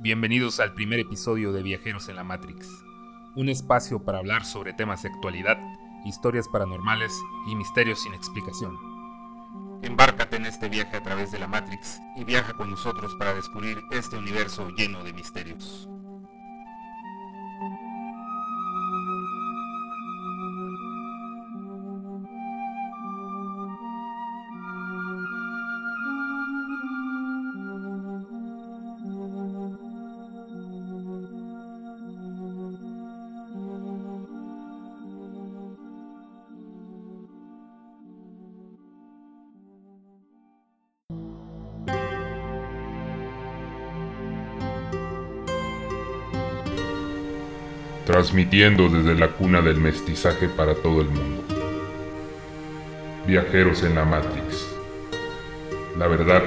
Bienvenidos al primer episodio de Viajeros en la Matrix, un espacio para hablar sobre temas de actualidad, historias paranormales y misterios sin explicación. Embárcate en este viaje a través de la Matrix y viaja con nosotros para descubrir este universo lleno de misterios. Transmitiendo desde la cuna del mestizaje para todo el mundo. Viajeros en la Matrix. La verdad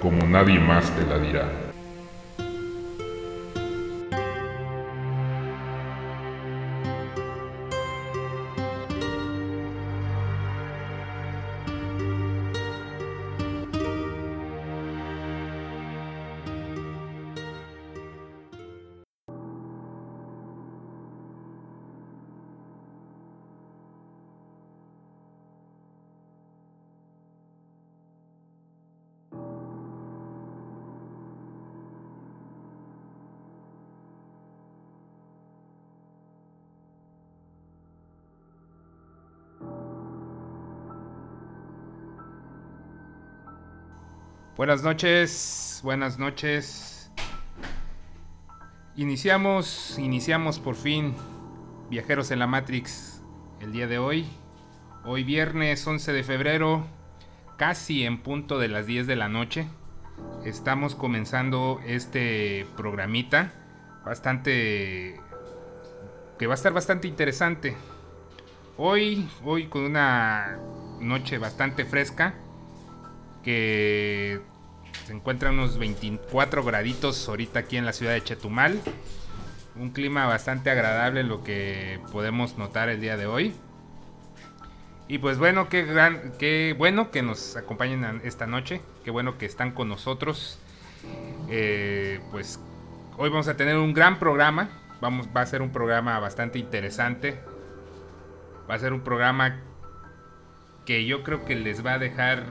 como nadie más te la dirá. Buenas noches, buenas noches. Iniciamos, iniciamos por fin Viajeros en la Matrix el día de hoy. Hoy viernes 11 de febrero, casi en punto de las 10 de la noche. Estamos comenzando este programita bastante que va a estar bastante interesante. Hoy, hoy con una noche bastante fresca que se encuentra unos 24 graditos ahorita aquí en la ciudad de Chetumal. Un clima bastante agradable lo que podemos notar el día de hoy. Y pues bueno, qué, gran, qué bueno que nos acompañen esta noche. Qué bueno que están con nosotros. Eh, pues hoy vamos a tener un gran programa. Vamos, va a ser un programa bastante interesante. Va a ser un programa que yo creo que les va a dejar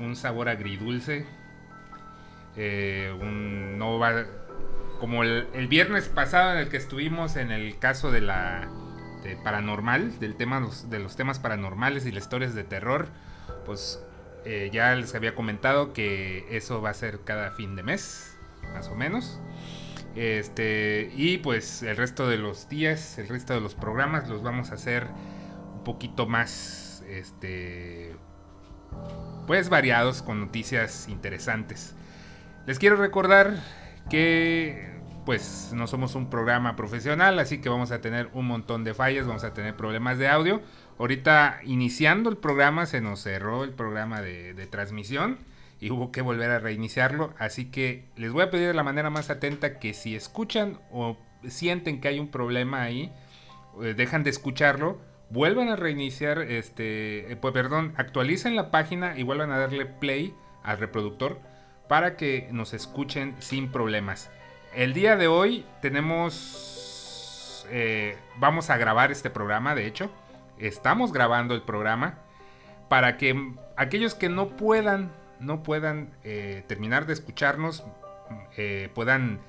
un sabor agridulce. Eh, no va, como el, viernes pasado en el que estuvimos en el caso de la paranormal, del tema de los temas paranormales y las historias de terror, pues eh, ya les había comentado que eso va a ser cada fin de mes, más o menos. Este, y pues el resto de los días, el resto de los programas los vamos a hacer un poquito más este pues variados con noticias interesantes. Les quiero recordar que pues no somos un programa profesional, así que vamos a tener un montón de fallas, vamos a tener problemas de audio. Ahorita iniciando el programa se nos cerró el programa de, transmisión y hubo que volver a reiniciarlo, así que les voy a pedir de la manera más atenta que si escuchan o sienten que hay un problema ahí, eh, dejan de escucharlo, vuelvan a reiniciar, este, eh, pues perdón, actualicen la página y vuelvan a darle play al reproductor para que nos escuchen sin problemas. El día de hoy tenemos, eh, vamos a grabar este programa, de hecho, estamos grabando el programa para que aquellos que no puedan, no puedan eh, terminar de escucharnos, puedan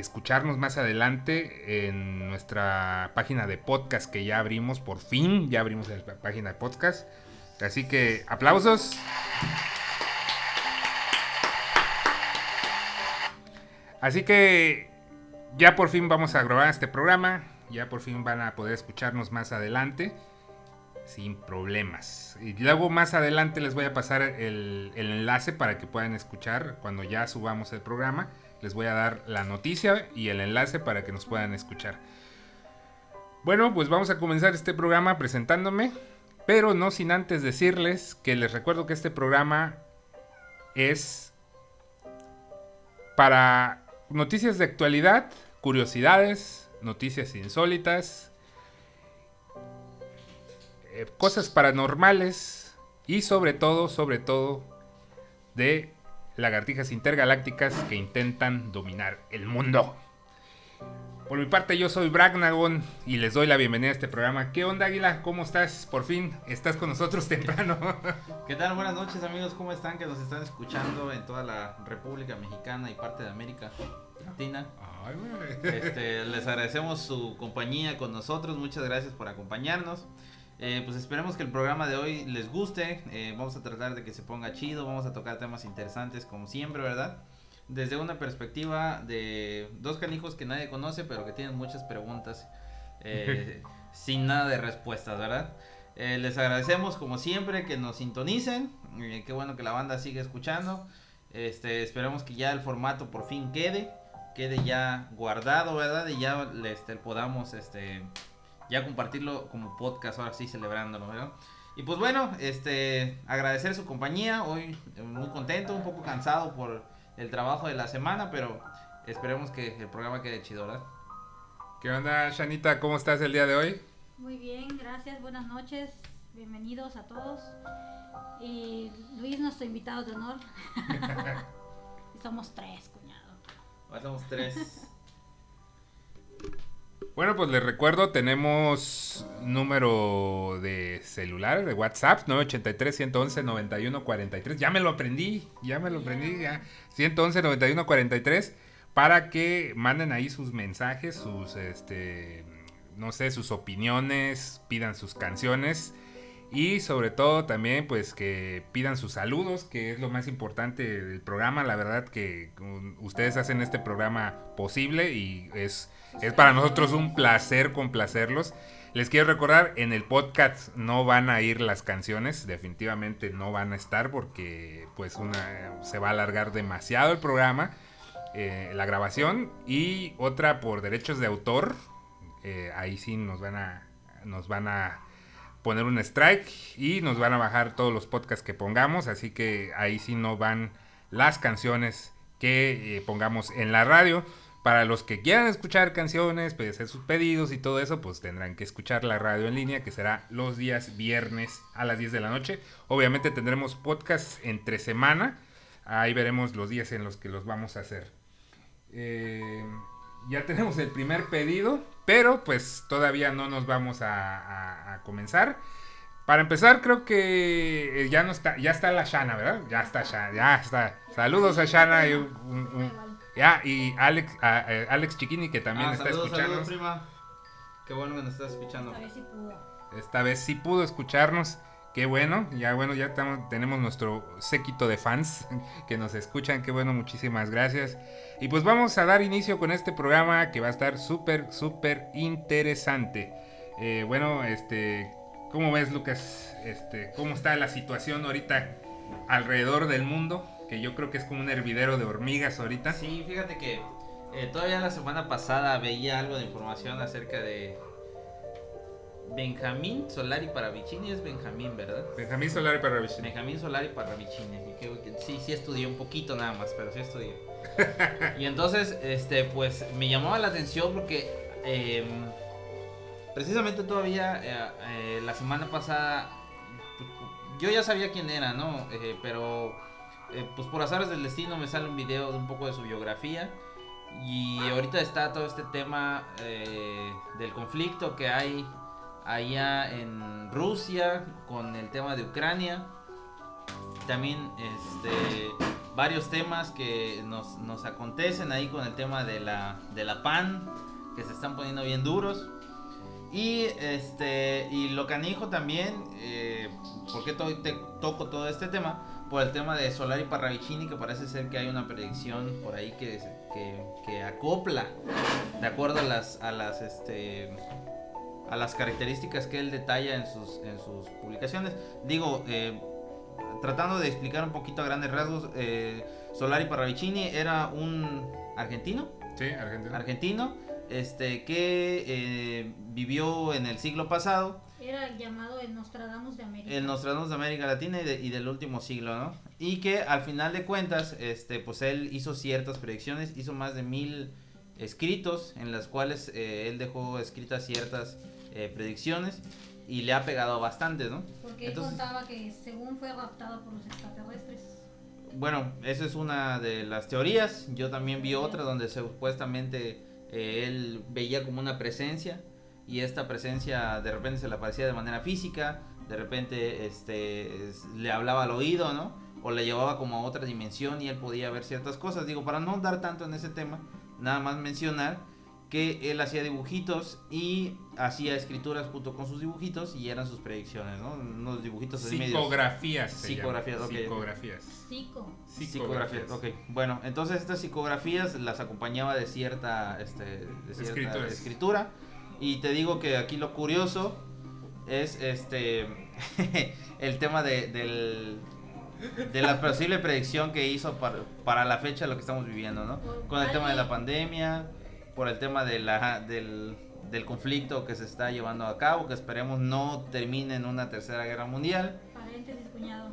escucharnos más adelante en nuestra página de podcast que ya abrimos, por fin, ya abrimos la página de podcast. Así que aplausos. Así que ya por fin vamos a grabar este programa, ya por fin van a poder escucharnos más adelante sin problemas. Y luego más adelante les voy a pasar el, el enlace para que puedan escuchar cuando ya subamos el programa les voy a dar la noticia y el enlace para que nos puedan escuchar. Bueno, pues vamos a comenzar este programa presentándome, pero no sin antes decirles que les recuerdo que este programa es para noticias de actualidad, curiosidades, noticias insólitas eh, cosas paranormales y sobre todo, sobre todo, de lagartijas intergalácticas que intentan dominar el mundo. Por mi parte, yo soy Bragnagon y les doy la bienvenida a este programa. ¿Qué onda, Águila? ¿Cómo estás? Por fin, estás con nosotros temprano. ¿Qué tal? Buenas noches, amigos. ¿Cómo están? Que nos están escuchando en toda la República Mexicana y parte de América Latina. Ay, güey. Este, les agradecemos su compañía con nosotros. Muchas gracias por acompañarnos. Eh, pues esperemos que el programa de hoy les guste. Eh, vamos a tratar de que se ponga chido. Vamos a tocar temas interesantes como siempre, ¿verdad? Desde una perspectiva de dos canijos que nadie conoce, pero que tienen muchas preguntas eh, sin nada de respuestas, ¿verdad? Eh, les agradecemos como siempre que nos sintonicen. Eh, qué bueno que la banda sigue escuchando. Este, esperemos que ya el formato por fin quede, quede ya guardado, ¿verdad? Y ya este, podamos este, ya compartirlo como podcast, ahora sí celebrándolo, ¿verdad? Y pues bueno, este, agradecer su compañía. Hoy muy contento, un poco cansado por el trabajo de la semana, pero esperemos que el programa quede chido, ¿verdad? ¿Qué onda, Shanita? ¿Cómo estás el día de hoy? Muy bien, gracias, buenas noches, bienvenidos a todos. Y Luis, nuestro invitado de honor. Somos tres, cuñado. Ahora somos tres. Bueno, pues les recuerdo, tenemos número de celular, de WhatsApp, 983-111-9143. Ya me lo aprendí, ya me lo aprendí, ya. 111-9143, para que manden ahí sus mensajes, sus, este, no sé, sus opiniones, pidan sus canciones. Y sobre todo también pues que pidan sus saludos, que es lo más importante del programa. La verdad que um, ustedes hacen este programa posible y es, es para nosotros un placer complacerlos. Les quiero recordar, en el podcast no van a ir las canciones, definitivamente no van a estar porque pues una se va a alargar demasiado el programa, eh, la grabación y otra por derechos de autor. eh, ahí sí nos van a nos van a poner un strike y nos van a bajar todos los podcasts que pongamos, así que ahí sí no van las canciones que eh, pongamos en la radio. Para los que quieran escuchar canciones, pues hacer sus pedidos y todo eso, pues tendrán que escuchar la radio en línea, que será los días viernes a las 10 de la noche. Obviamente tendremos podcasts entre semana, ahí veremos los días en los que los vamos a hacer. Eh, ya tenemos el primer pedido, pero pues todavía no nos vamos a, a- a comenzar. Para empezar, creo que eh, ya no está, ya está la Shana, ¿verdad? Ya está Shana, ya está. Saludos a Shana y, un- ya, y Alex, a- Alex Chiquini que también Ah, está saludos, escuchando. saludos, prima. Qué bueno que nos estás escuchando. A ver si pudo. Esta vez sí pudo escucharnos. Qué bueno, ya bueno, ya tenemos nuestro séquito de fans que nos escuchan. Qué bueno, muchísimas gracias. Y pues vamos a dar inicio con este programa que va a estar súper, súper interesante. Eh, bueno, este, ¿cómo ves, Lucas? Este, ¿cómo está la situación ahorita alrededor del mundo? Que yo creo que es como un hervidero de hormigas ahorita. Sí, fíjate que eh, todavía la semana pasada veía algo de información acerca de Benjamín Solari Paravicini. Es Benjamín, ¿verdad? Benjamín Solari para Revisión. Benjamín Solari Paravicini. que- que Sí, sí estudié un poquito nada más, pero sí estudié. y entonces, este, pues me llamaba la atención porque eh, precisamente todavía eh, eh, la semana pasada yo ya sabía quién era, ¿no? Eh, pero pues por azares del destino me sale un video de un poco de su biografía. Y ahorita está todo este tema del conflicto que hay allá en Rusia con el tema de Ucrania. También este, varios temas que nos, nos acontecen ahí con el tema de la, de la PAN, que se están poniendo bien duros. Y este y lo canijo también, eh, ¿por qué to- te- toco todo este tema? Por el tema de Solari Parravicini, que parece ser que hay una predicción por ahí que, que, que acopla, de acuerdo a las, a las este a las características que él detalla en sus, en sus publicaciones. Digo, eh, tratando de explicar un poquito a grandes rasgos, eh, Solari Parravicini era un argentino, Sí, Argentina. argentino, este que eh, vivió en el siglo pasado, Era el llamado el Nostradamus de América. el Nostradamus de América Latina y, de- y del último siglo, ¿no? Y que al final de cuentas, este, pues él hizo ciertas predicciones, hizo más de mil escritos en las cuales eh, él dejó escritas ciertas eh, predicciones y le ha pegado bastante, ¿no? Porque él Entonces- contaba que según fue raptado por los extraterrestres. Bueno, esa es una de las teorías. Yo también vi otra donde supuestamente eh, él veía como una presencia y esta presencia de repente se le aparecía de manera física, de repente este es- le hablaba al oído, ¿no? O le llevaba como a otra dimensión y él podía ver ciertas cosas. Digo, para no dar tanto en ese tema, nada más mencionar que él hacía dibujitos y hacía escrituras junto con sus dibujitos y eran sus predicciones, ¿no? Unos dibujitos así medios- Psicografías. se Psicografías, ok. Psicografías. Psico. Psicografías, ok. Bueno, entonces estas psicografías las acompañaba de cierta, este, de cierta Escrituras. escritura. Y te digo que aquí lo curioso es este el tema de, del, de la posible predicción que hizo para, para la fecha de lo que estamos viviendo, ¿no? Con el tema de la pandemia, por el tema de la, del, del conflicto que se está llevando a cabo, que esperemos no termine en una tercera guerra mundial. Paréntesis, cuñado.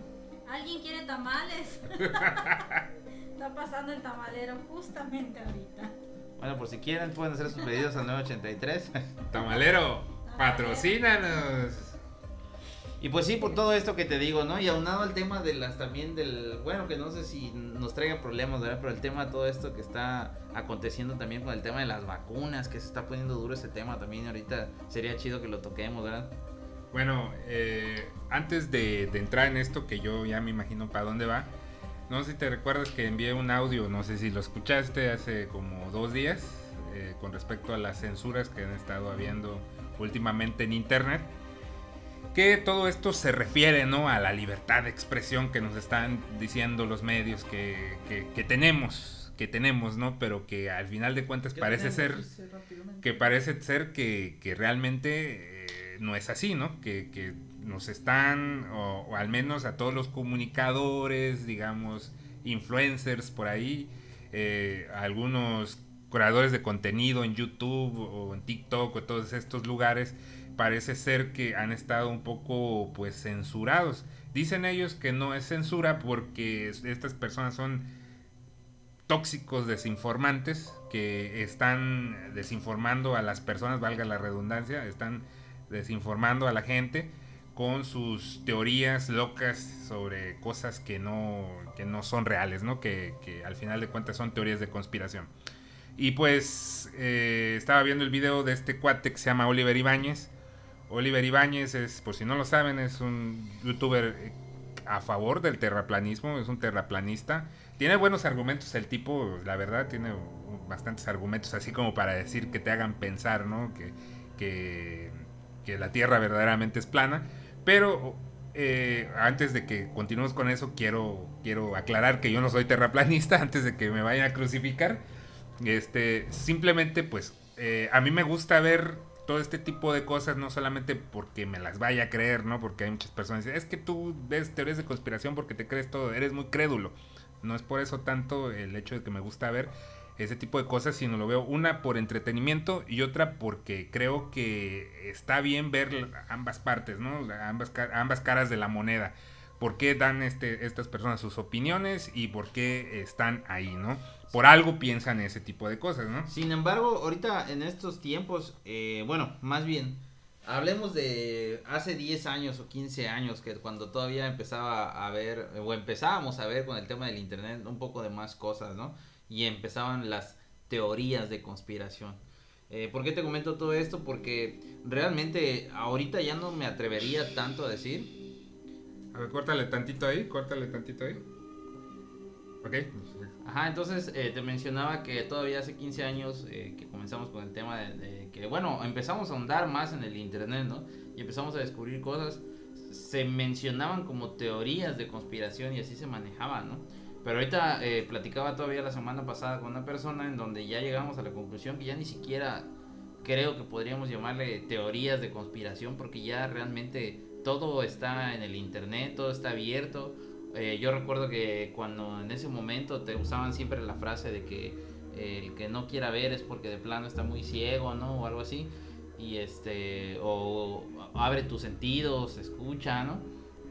¿Alguien quiere tamales? Está pasando el tamalero justamente ahorita. Bueno, por si quieren pueden hacer sus pedidos al 983. Tamalero, patrocínanos. Y pues sí, por todo esto que te digo, ¿no? Y aunado al tema de las también del, bueno, que no sé si nos traiga problemas, ¿verdad? Pero el tema de todo esto que está aconteciendo también con el tema de las vacunas, que se está poniendo duro ese tema también ahorita sería chido que lo toquemos, ¿verdad? Bueno, eh, antes de, de entrar en esto, que yo ya me imagino para dónde va, no sé si te recuerdas que envié un audio, no sé si lo escuchaste hace como dos días, eh, con respecto a las censuras que han estado habiendo últimamente en Internet. Que todo esto se refiere ¿no? a la libertad de expresión que nos están diciendo los medios que, que- que tenemos, que tenemos, ¿no? Pero que al final de cuentas parece ser que parece ser que, que realmente eh, no es así, ¿no? Que, que nos están, o, o al menos a todos los comunicadores, digamos, influencers por ahí, eh, algunos creadores de contenido en YouTube o en TikTok o todos estos lugares, parece ser que han estado un poco pues censurados. Dicen ellos que no es censura porque es- estas personas son tóxicos desinformantes que están desinformando a las personas, valga la redundancia, están desinformando a la gente con sus teorías locas sobre cosas que no, que no son reales, ¿no? Que, que al final de cuentas son teorías de conspiración. Y pues eh, estaba viendo el video de este cuate que se llama Oliver Ibáñez. Oliver Ibáñez es, por si no lo saben, es un youtuber eh, a favor del terraplanismo, es un terraplanista. Tiene buenos argumentos el tipo, la verdad, tiene bastantes argumentos así como para decir que te hagan pensar, ¿no? Que, que, la Tierra verdaderamente es plana. Pero eh, antes de que continuemos con eso, quiero, quiero aclarar que yo no soy terraplanista antes de que me vayan a crucificar. Este, simplemente, pues, eh, a mí me gusta ver todo este tipo de cosas, no solamente porque me las vaya a creer, ¿no? Porque hay muchas personas que dicen, es que tú ves teorías de conspiración porque te crees todo, eres muy crédulo. No es por eso tanto el hecho de que me gusta ver ese tipo de cosas, sino lo veo una por entretenimiento y otra porque creo que está bien ver ambas partes, ¿no? Ambas, ambas caras de la moneda. ¿Por qué dan este, estas personas sus opiniones y por qué están ahí, ¿no? Por algo piensan ese tipo de cosas, ¿no? Sin embargo, ahorita en estos tiempos, eh, bueno, más bien, hablemos de hace 10 años o 15 años, que cuando todavía empezaba a ver, o empezábamos a ver con el tema del Internet un poco de más cosas, ¿no? Y empezaban las teorías de conspiración. Eh, ¿Por qué te comento todo esto? Porque realmente ahorita ya no me atrevería tanto a decir, A ver, córtale tantito ahí, córtale tantito ahí. Ok. Ajá, entonces eh, te mencionaba que todavía hace 15 años eh, que comenzamos con el tema de, de que, bueno, empezamos a ahondar más en el internet, ¿no? Y empezamos a descubrir cosas, se mencionaban como teorías de conspiración y así se manejaban, ¿no? Pero ahorita eh, platicaba todavía la semana pasada con una persona en donde ya llegamos a la conclusión que ya ni siquiera creo que podríamos llamarle teorías de conspiración porque ya realmente todo está en el internet, todo está abierto. Eh, yo recuerdo que cuando en ese momento te usaban siempre la frase de que eh, el que no quiera ver es porque de plano está muy ciego, ¿no? O algo así. Y este, o abre tus sentidos, escucha, ¿no?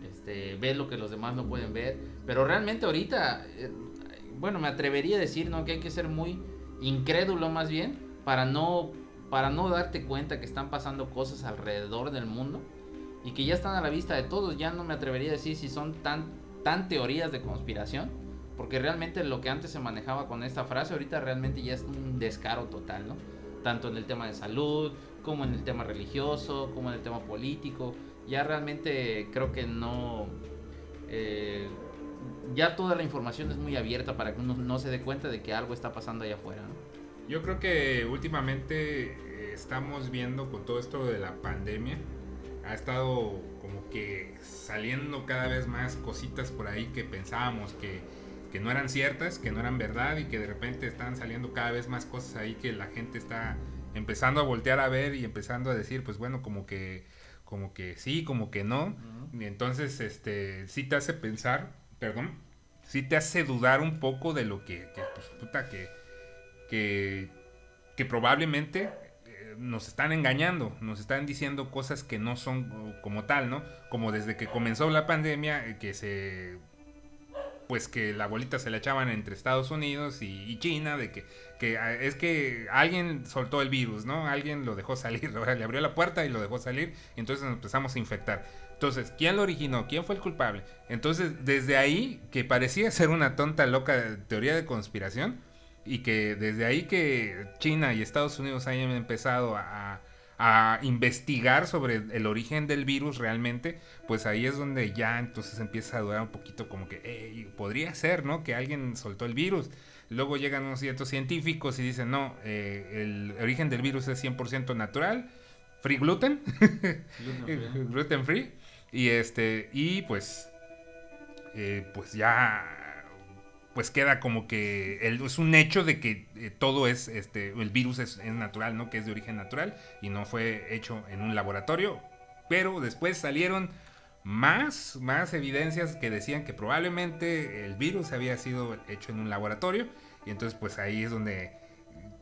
Este, ves lo que los demás no pueden ver. Pero realmente ahorita, eh, bueno, me atrevería a decir, ¿no? Que hay que ser muy incrédulo más bien para no, para no darte cuenta que están pasando cosas alrededor del mundo y que ya están a la vista de todos. Ya no me atrevería a decir si son tan, tan teorías de conspiración, porque realmente lo que antes se manejaba con esta frase, ahorita realmente ya es un descaro total, ¿no? Tanto en el tema de salud, como en el tema religioso, como en el tema político. Ya realmente creo que no... eh, ya toda la información es muy abierta para que uno no se dé cuenta de que algo está pasando allá afuera, ¿no? Yo creo que últimamente eh, estamos viendo con todo esto de la pandemia, ha estado como que saliendo cada vez más cositas por ahí que pensábamos que, que no eran ciertas, que no eran verdad y que de repente están saliendo cada vez más cosas ahí que la gente está empezando a voltear a ver y empezando a decir, pues bueno, como que, como que sí, como que no. Y entonces, este, sí te hace pensar, perdón, sí te hace dudar un poco de lo que, que pues, puta, que, que, que probablemente nos están engañando, nos están diciendo cosas que no son como tal, ¿no? Como desde que comenzó la pandemia, eh, que se pues que la bolita se la echaban entre Estados Unidos y, China, de que, que ah, es que alguien soltó el virus, ¿no? Alguien lo dejó salir, ahora le abrió la puerta y lo dejó salir, entonces nos empezamos a infectar. Entonces, ¿quién lo originó? ¿Quién fue el culpable? Entonces, desde ahí, que parecía ser una tonta, loca teoría de conspiración, y que desde ahí que China y Estados Unidos hayan empezado a, a investigar sobre el origen del virus realmente, pues ahí es donde ya entonces empieza a dudar un poquito como que "Ey, podría ser, ¿no? Que alguien soltó el virus. Luego llegan unos ciertos científicos y dicen, no, eh, el origen del virus es 100% natural, free gluten, gluten free, y este, y pues, eh, pues ya pues queda como que es un hecho de que eh, todo es, este, el virus es, natural, ¿no? Que es de origen natural y no fue hecho en un laboratorio. Pero después salieron más, más evidencias que decían que probablemente el virus había sido hecho en un laboratorio. Y entonces pues ahí es donde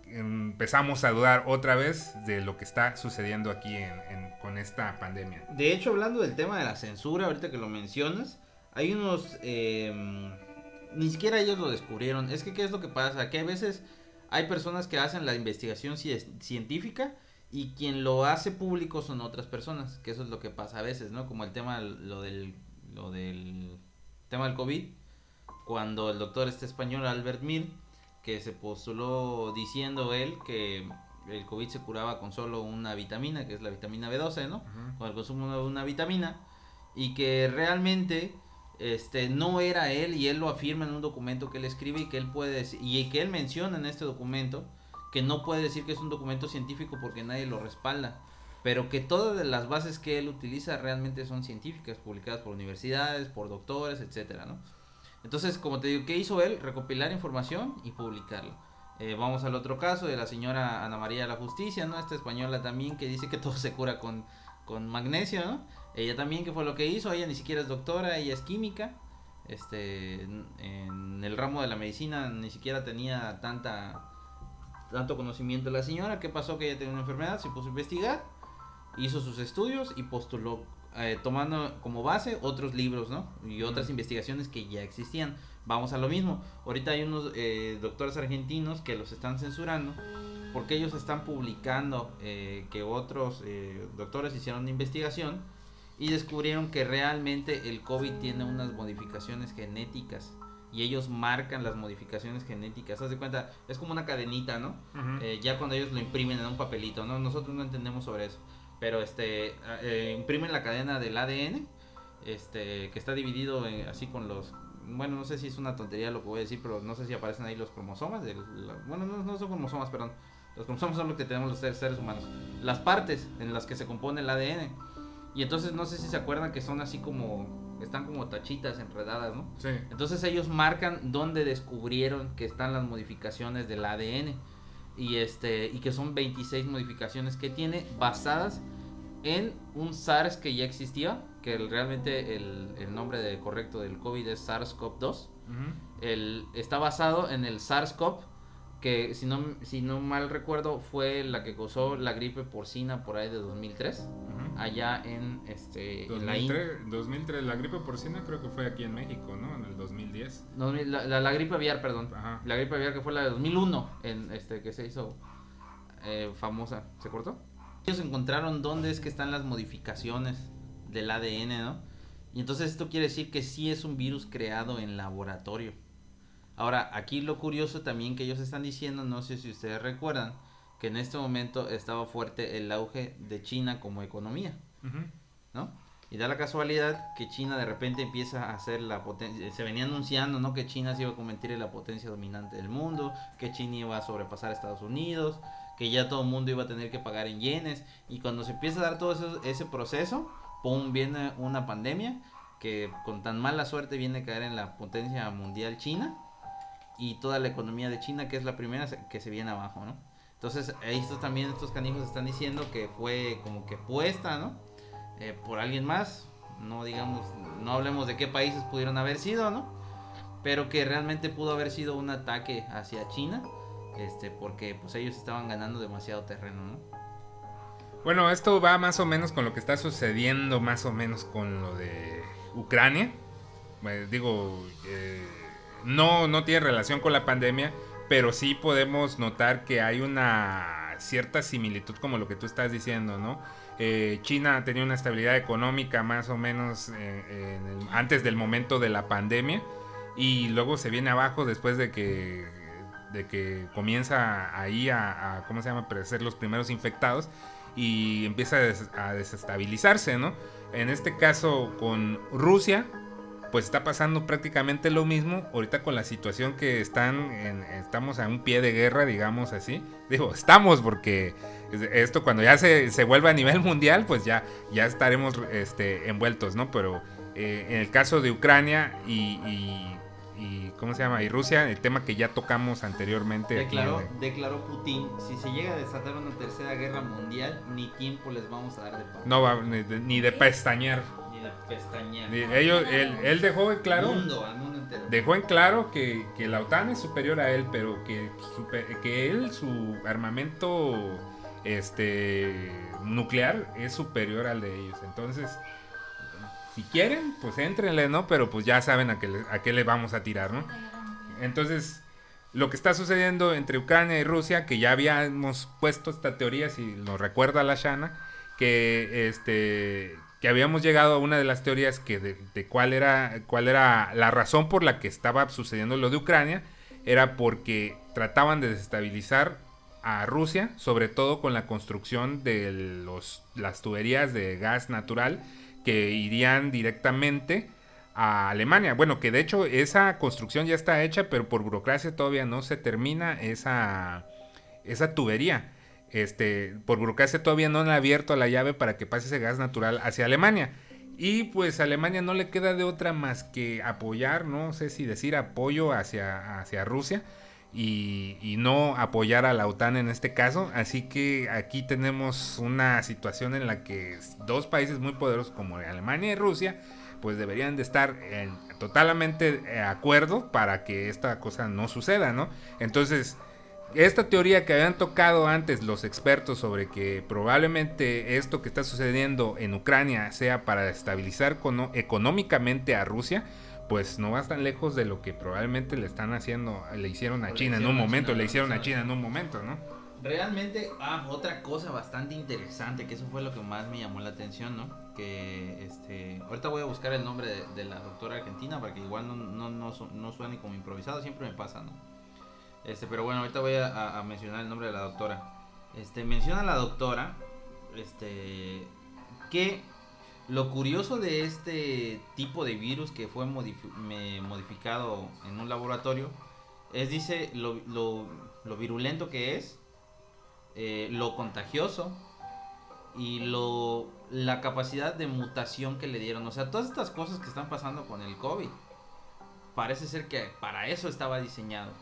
empezamos a dudar otra vez de lo que está sucediendo aquí en- con esta pandemia. De hecho, hablando del tema de la censura, ahorita que lo mencionas, hay unos... eh, ni siquiera ellos lo descubrieron. Es que, ¿qué es lo que pasa? Que a veces hay personas que hacen la investigación ci- científica y quien lo hace público son otras personas. Que eso es lo que pasa a veces, ¿no? Como el tema, lo del, lo del tema del COVID. Cuando el doctor este español, Albert Mir, que se postuló diciendo él que el COVID se curaba con solo una vitamina, que es la vitamina B12, ¿no? con el consumo de una vitamina y que realmente este no era él y él lo afirma en un documento que él escribe y que él puede dec- y que él menciona en este documento que no puede decir que es un documento científico porque nadie lo respalda pero que todas las bases que él utiliza realmente son científicas publicadas por universidades por doctores etcétera no entonces como te digo qué hizo él recopilar información y publicarla Eh, vamos al otro caso de la señora Ana María de la Justicia, ¿no? Esta española también que dice que todo se cura con, con magnesio, ¿no? Ella también, que fue lo que hizo? Ella ni siquiera es doctora, ella es química. Este, en, en el ramo de la medicina ni siquiera tenía tanta tanto conocimiento la señora. ¿Qué pasó? Que ella tenía una enfermedad, se puso a investigar, hizo sus estudios y postuló, eh, tomando como base otros libros, ¿no? Y otras investigaciones que ya existían. Vamos a lo mismo. Ahorita hay unos eh, doctores argentinos que los están censurando porque ellos están publicando eh, que otros eh, doctores hicieron una investigación y descubrieron que realmente el COVID tiene unas modificaciones genéticas y ellos marcan las modificaciones genéticas. Haz de cuenta, es como una cadenita, ¿no? Eh, ya cuando ellos lo imprimen en un papelito, ¿no? Nosotros no entendemos sobre eso. Pero este eh, imprimen la cadena del ADN, este, que está dividido en- así con los. Bueno, no sé si es una tontería lo que voy a decir, pero no sé si aparecen ahí los cromosomas. del- la- bueno, no, no son cromosomas, perdón. Los cromosomas son los que tenemos los seres, seres humanos. Las partes en las que se compone el ADN. Y entonces no sé si se acuerdan que son así como. Están como tachitas enredadas, ¿no? Sí. Entonces ellos marcan dónde descubrieron que están las modificaciones del ADN y este y que son 26 modificaciones que tiene basadas en un SARS que ya existía, que el- realmente el, el nombre de- correcto del COVID es SARS-CoV-2. Ujú. El, está basado en el SARS-CoV, que si no, si no mal recuerdo fue la que causó la gripe porcina por ahí de 2003, Ujú. allá en, este, en la India. 2003, 2003, la gripe porcina creo que fue aquí en México, ¿no? En el 2010. No, la, la- la gripe aviar, perdón. Ajá. La gripe aviar que fue la de 2001, en este que se hizo eh, famosa. ¿Se cortó? Ellos encontraron dónde es que están las modificaciones del ADN, ¿no? Y entonces esto quiere decir que sí es un virus creado en laboratorio. Ahora, aquí lo curioso también que ellos están diciendo, no sé si ustedes recuerdan, que en este momento estaba fuerte el auge de China como economía. ¿no? Y da la casualidad que China de repente empieza a ser la potencia, se venía anunciando, ¿no? Que China se iba a convertir en la potencia dominante del mundo, que China iba a sobrepasar a Estados Unidos, que ya todo el mundo iba a tener que pagar en yenes. Y cuando se empieza a dar todo eso- ese proceso, ¡pum! viene una pandemia que con tan mala suerte viene a caer en la potencia mundial China y toda la economía de China, que es la primera que se viene abajo, ¿no? Entonces, estos también, estos canijos están diciendo que fue como que puesta, ¿no? Eh, por alguien más, no digamos, no hablemos de qué países pudieron haber sido, ¿no? Pero que realmente pudo haber sido un ataque hacia China, este, porque pues ellos estaban ganando demasiado terreno, ¿no? Bueno, esto va más o menos con lo que está sucediendo, más o menos con lo de Ucrania. Eh, digo, eh, no, no tiene relación con la pandemia, pero sí podemos notar que hay una cierta similitud como lo que tú estás diciendo, ¿no? Eh, China tenía una estabilidad económica más o menos eh, antes del momento de la pandemia y luego se viene abajo después de que, de que comienza ahí a, a, ¿cómo se llama?, a ser los primeros infectados y empieza a, a desestabilizarse, ¿no? En este caso con Rusia, pues está pasando prácticamente lo mismo ahorita con la situación que están, en- estamos a un pie de guerra, digamos así. Digo, estamos porque esto cuando ya se, se vuelva a nivel mundial, pues ya, ya estaremos este, envueltos, ¿no? Pero eh, en el caso de Ucrania y, y- y, ¿cómo se llama? Y Rusia, el tema que ya tocamos anteriormente. declaró Putin, si se llega a desatar una tercera guerra mundial, ni tiempo les vamos a dar de paz. no va ni de, ni de pestañear. Ni- Ellos, él, él dejó en claro, Mundo, al mundo entero. dejó en claro que, que la OTAN es superior a él, pero que, super- que él, su armamento este nuclear es superior al de ellos. Entonces, si quieren, pues éntrenle, ¿no? Pero pues ya saben a qué le, a qué le vamos a tirar, ¿no? Entonces, lo que está sucediendo entre Ucrania y Rusia, que ya habíamos puesto esta teoría, si nos recuerda la Shana, que este que habíamos llegado a una de las teorías que de, cuál era cuál era la razón por la que estaba sucediendo lo de Ucrania era porque trataban de desestabilizar a Rusia, sobre todo con la construcción de los, las tuberías de gas natural que irían directamente a Alemania. Bueno, que de hecho esa construcción ya está hecha, pero por burocracia todavía no se termina esa, esa tubería. Este, por burocracia todavía no han abierto la llave para que pase ese gas natural hacia Alemania. Y pues a Alemania no le queda de otra más que apoyar, no sé si decir apoyo hacia, hacia Rusia y, no apoyar a la OTAN en este caso. Así que aquí tenemos una situación en la que dos países muy poderosos como Alemania y Rusia pues deberían de estar en totalmente de acuerdo para que esta cosa no suceda, ¿no? Entonces, esta teoría que habían tocado antes los expertos sobre que probablemente esto que está sucediendo en Ucrania sea para estabilizar económicamente a Rusia, pues no va tan lejos de lo que probablemente le están haciendo, le hicieron a O China en un momento, China, le hicieron a. China en un momento, ¿no? Realmente, ah, otra cosa bastante interesante, que eso fue lo que más me llamó la atención, ¿no? Que, este, ahorita voy a buscar el nombre de, de la doctora argentina para que igual no, no, no, no suene como improvisado, siempre me pasa, ¿no? Este, pero bueno, ahorita voy a, mencionar el nombre de la doctora. Este, menciona la doctora, este, que lo curioso de este tipo de virus que fue modificado en un laboratorio es, dice, lo virulento que es, eh, lo contagioso y lo la capacidad de mutación que le dieron. O sea, todas estas cosas que están pasando con el COVID. Parece ser que para eso estaba diseñado.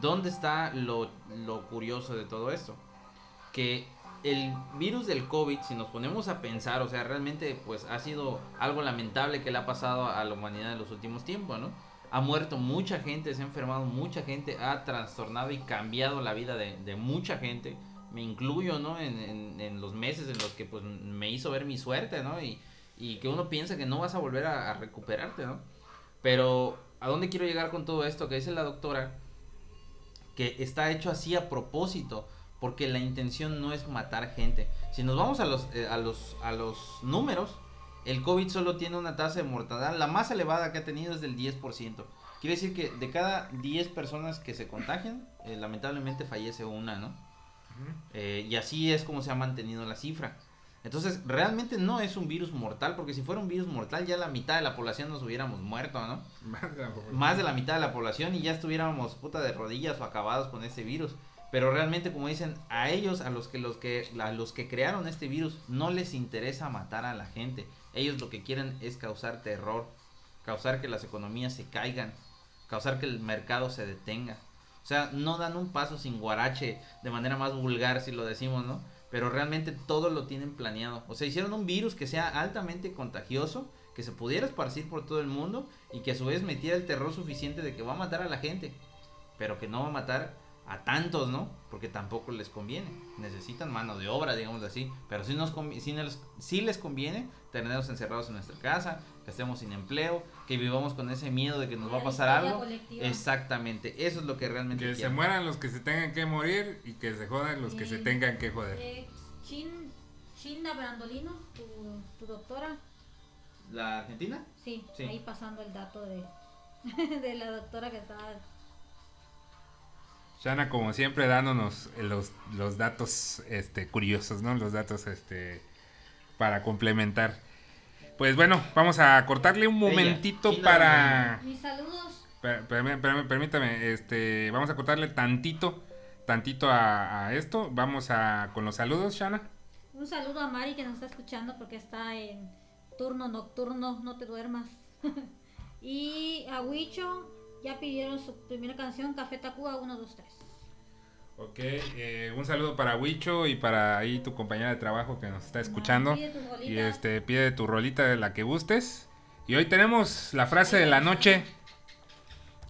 ¿Dónde está lo, lo curioso de todo esto? Que el virus del COVID, si nos ponemos a pensar, o sea, realmente pues ha sido algo lamentable que le ha pasado a la humanidad en los últimos tiempos, ¿no? Ha muerto mucha gente, se ha enfermado mucha gente, ha trastornado y cambiado la vida de, de mucha gente. Me incluyo, ¿no? En, en- los meses en los que pues me hizo ver mi suerte, ¿no? Y, y que uno piensa que no vas a volver a, a recuperarte, ¿no? Pero, ¿a dónde quiero llegar con todo esto? Que dice la doctora que está hecho así a propósito, porque la intención no es matar gente. Si nos vamos a los, eh, a los, a los números, el COVID solo tiene una tasa de mortalidad, la más elevada que ha tenido es del 10%. Quiere decir que de cada 10 personas que se contagian, eh, lamentablemente fallece una, ¿no? Eh, y así es como se ha mantenido la cifra. Entonces, realmente no es un virus mortal, porque si fuera un virus mortal, ya la mitad de la población nos hubiéramos muerto, ¿no? Más de la mitad de la población y ya estuviéramos puta de rodillas o acabados con este virus. Pero realmente, como dicen, a ellos, a los que, los que, a los que crearon este virus, no les interesa matar a la gente. Ellos lo que quieren es causar terror, causar que las economías se caigan, causar que el mercado se detenga. O sea, no dan un paso sin guarache, de manera más vulgar si lo decimos, ¿no? Pero realmente todo lo tienen planeado. O sea, hicieron un virus que sea altamente contagioso, que se pudiera esparcir por todo el mundo y que a su vez metiera el terror suficiente de que va a matar a la gente, pero que no va a matar a tantos, ¿no? Porque tampoco les conviene. Necesitan mano de obra, digamos así. Pero sí, nos les conviene tenerlos encerrados en nuestra casa, que estemos sin empleo, que vivamos con ese miedo de que nos va a pasar algo. Exactamente, eso es lo que realmente Que se mueran los que se tengan que morir y que se jodan los que se tengan que joder. Eh, Chin, China Brandolino, tu, tu, doctora. ¿La argentina? Sí, ahí pasando el dato de, de la doctora que estaba Shana, como siempre, dándonos los, los datos este, curiosos, ¿no? Los datos este, para complementar. Pues bueno, vamos a cortarle un momentito para... Mis saludos. permítame, este, vamos a cortarle tantito, tantito a, esto. Vamos a con los saludos, Shana. Un saludo a Mari que nos está escuchando porque está en turno nocturno, no te duermas. y a Huicho ya pidieron su primera canción, Café Tacuba 1, 2, 3. Ok, eh, un saludo para Huicho y para ahí tu compañera de trabajo que nos está escuchando. y este pide tu rolita de la que gustes. Y hoy tenemos la frase de la noche.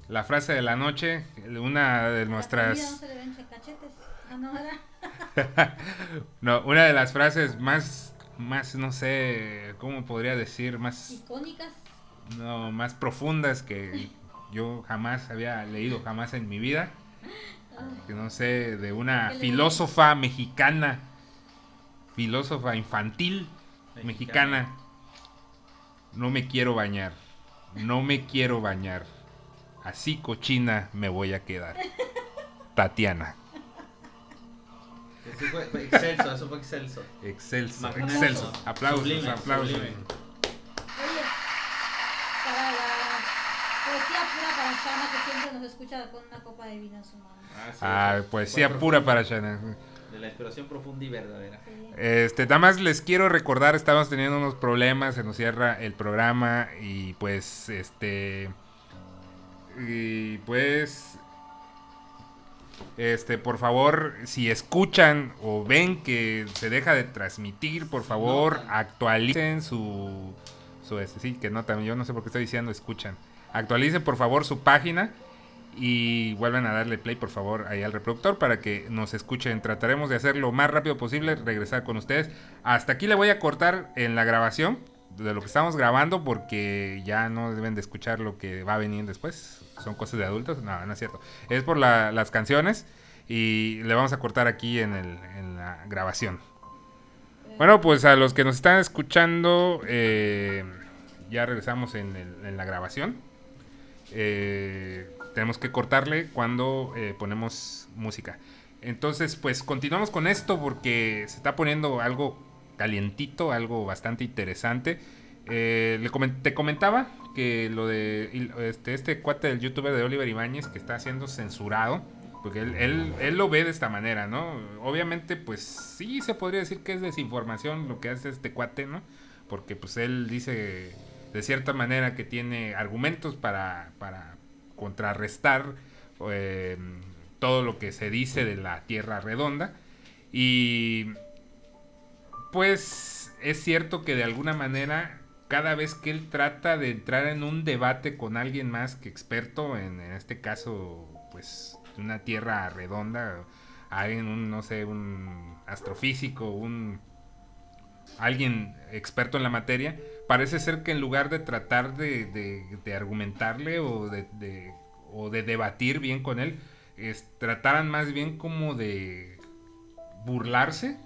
La frase de la noche, una de nuestras... no, una de las frases más, más, no sé, ¿cómo podría decir? Más... Icónicas. No, más profundas que yo jamás había leído, jamás en mi vida. Que no sé, de una filósofa mexicana, filósofa infantil mexicana. No me quiero bañar, no me quiero bañar. Así cochina me voy a quedar. Tatiana. excelso, eso fue excelso. Excelso, excelso. Aplausos, aplausos que siempre nos escucha con una copa de vino en su mano. Ah, poesía pura para Shana. De la inspiración profunda y verdadera. Este, nada más les quiero recordar, estamos teniendo unos problemas, se nos cierra el programa y pues, este, y pues, este, por favor, si escuchan o ven que se deja de transmitir, por favor, actualicen su, su, este, sí, que no, también, yo no sé por qué estoy diciendo escuchan Actualicen por favor su página y vuelvan a darle play por favor ahí al reproductor para que nos escuchen. Trataremos de hacer lo más rápido posible, regresar con ustedes. Hasta aquí le voy a cortar en la grabación de lo que estamos grabando porque ya no deben de escuchar lo que va a venir después. Son cosas de adultos. No, no es cierto. Es por las canciones y le vamos a cortar aquí en, la grabación. Bueno, pues a los que nos están escuchando, eh, ya regresamos en la grabación. Eh, tenemos que cortarle cuando eh, ponemos música. Entonces, pues continuamos con esto porque se está poniendo algo calientito, algo bastante interesante. Eh, te comentaba que lo de este, este cuate del youtuber de Oliver Ibáñez que está siendo censurado, porque él, él, él, lo ve de esta manera, ¿no? Obviamente, pues sí se podría decir que es desinformación lo que hace este cuate, ¿no? Porque pues él dice de cierta manera que tiene argumentos para, para contrarrestar eh, todo lo que se dice de la Tierra redonda. Y pues es cierto que de alguna manera cada vez que él trata de entrar en un debate con alguien más que experto, en, este caso, pues, una tierra redonda, alguien, un, no sé, un astrofísico, un alguien experto en la materia, parece ser que en lugar de tratar de, argumentarle o de, o de debatir bien con él, es, trataran más bien como de burlarse,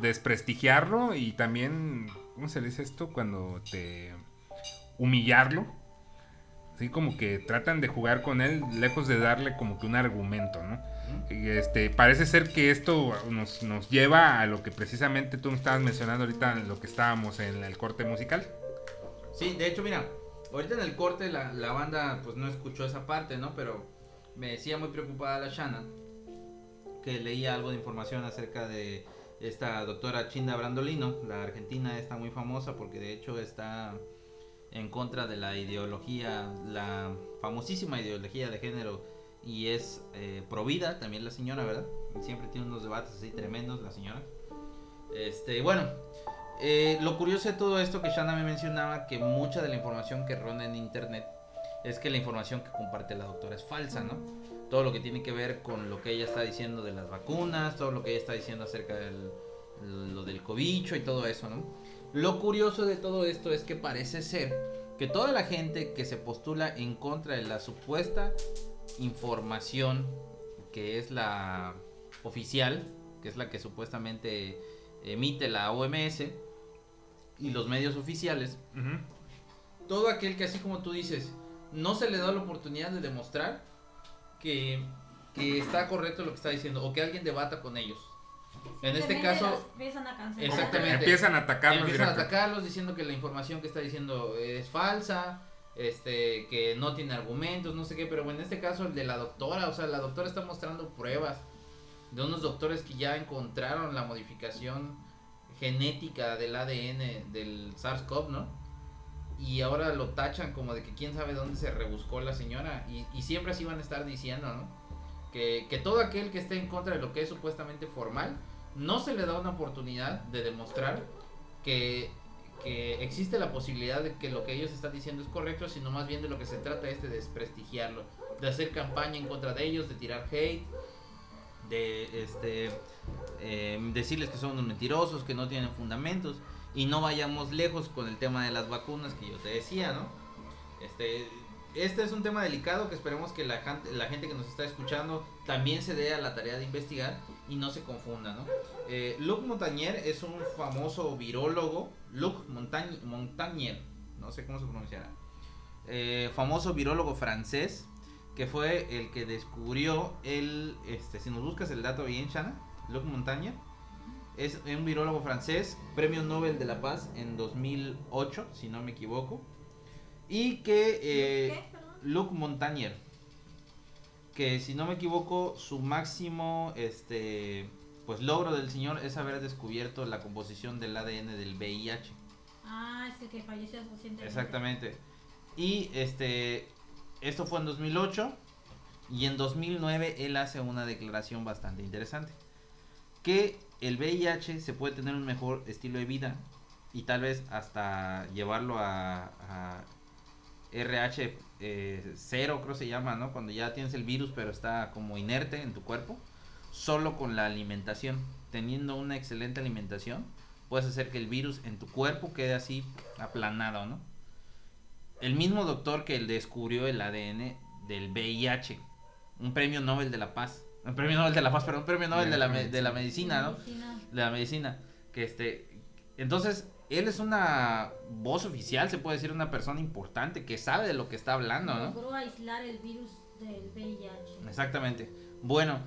desprestigiarlo y también ¿cómo se dice esto? Cuando te humillarlo. Así como que tratan de jugar con él lejos de darle como que un argumento, ¿no? Este, parece ser que esto nos, nos lleva a lo que precisamente tú me estabas mencionando ahorita, lo que estábamos en el corte musical. Sí, de hecho, mira, ahorita en el corte la, la banda pues no escuchó esa parte, ¿no? Pero me decía muy preocupada la Shana que leía algo de información acerca de esta doctora Chinda Brandolino, la argentina está muy famosa porque de hecho está en contra de la ideología, la famosísima ideología de género y es eh, provida también la señora, ¿verdad? Siempre tiene unos debates así tremendos la señora. Este, bueno, eh, lo curioso de todo esto que Shana me mencionaba que mucha de la información que ronda en internet es que la información que comparte la doctora es falsa, ¿no? Todo lo que tiene que ver con lo que ella está diciendo de las vacunas, todo lo que ella está diciendo acerca del lo del cobicho y todo eso, ¿no? Lo curioso de todo esto es que parece ser que toda la gente que se postula en contra de la supuesta información que es la oficial, que es la que supuestamente emite la OMS y los medios oficiales, todo aquel que así como tú dices, no se le da la oportunidad de demostrar que, que está correcto lo que está diciendo o que alguien debata con ellos. En este caso, empiezan a cancelar. Exactamente. Empiezan a atacarlos empiezan a atacarlos diciendo que la información que está diciendo es falsa, este, que no tiene argumentos, no sé qué, pero en este caso el de la doctora, o sea, la doctora está mostrando pruebas de unos doctores que ya encontraron la modificación genética del ADN del SARS-CoV, ¿no? Y ahora lo tachan como de que quién sabe dónde se rebuscó la señora. Y, y siempre así van a estar diciendo, ¿no? Que, que todo aquel que esté en contra de lo que es supuestamente formal, no se le da una oportunidad de demostrar que, que existe la posibilidad de que lo que ellos están diciendo es correcto, sino más bien de lo que se trata es de desprestigiarlo, de hacer campaña en contra de ellos, de tirar hate, de este eh, decirles que son unos mentirosos, que no tienen fundamentos y no vayamos lejos con el tema de las vacunas que yo te decía, ¿no? Este, este es un tema delicado que esperemos que la, gente- la gente que nos está escuchando también se dé a la tarea de investigar y no se confunda, ¿no? Eh, Luc Montagnier es un famoso virólogo, Luc Montagne- Montagnier, no sé cómo se pronunciará, eh, famoso virólogo francés que fue el que descubrió el, este, si nos buscas el dato bien, Shana, Luc Montagnier, es un virólogo francés, premio Nobel de la Paz en 2008, si no me equivoco, y que... eh. Luc Montagnier. Que si no me equivoco, su máximo este pues logro del señor es haber descubierto la composición del ADN del VIH. Ah, es el que falleció recientemente. Exactamente. Y este esto fue en 2008 y en 2009 él hace una declaración bastante interesante. Que el VIH se puede tener un mejor estilo de vida y tal vez hasta llevarlo a, a RH eh, cero, creo se llama, ¿no? Cuando ya tienes el virus pero está como inerte en tu cuerpo, solo con la alimentación, teniendo una excelente alimentación, puedes hacer que el virus en tu cuerpo quede así aplanado, ¿no? El mismo doctor que descubrió el ADN del VIH, un premio Nobel de la Paz, un premio Nobel de la Paz, pero un premio Nobel de la, de la medicina, ¿no? De la medicina. Que este. Entonces, él es una voz oficial, se puede decir, una persona importante que sabe de lo que está hablando, ¿no? Logró aislar el virus del VIH. Exactamente. Bueno,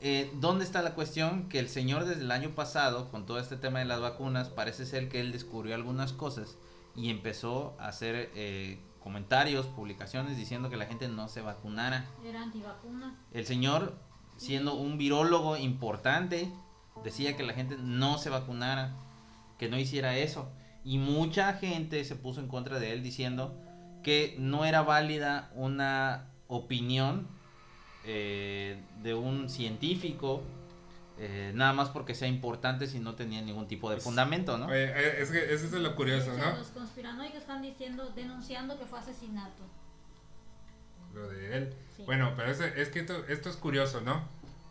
eh, ¿dónde está la cuestión? Que el señor desde el año pasado, con todo este tema de las vacunas, parece ser que él descubrió algunas cosas y empezó a hacer eh, comentarios, publicaciones diciendo que la gente no se vacunara. Era antivacunas. El señor, siendo un virólogo importante, decía que la gente no se vacunara, que no hiciera eso. Y mucha gente se puso en contra de él diciendo que no era válida una opinión eh, de un científico, eh, nada más porque sea importante si no tenía ningún tipo de fundamento, ¿no? Oye, eh, es que eso es lo curioso, ¿no? Los conspiranoicos están diciendo, denunciando que fue asesinato. Lo de él. Sí. Bueno, pero es, es que esto, esto es curioso, ¿no?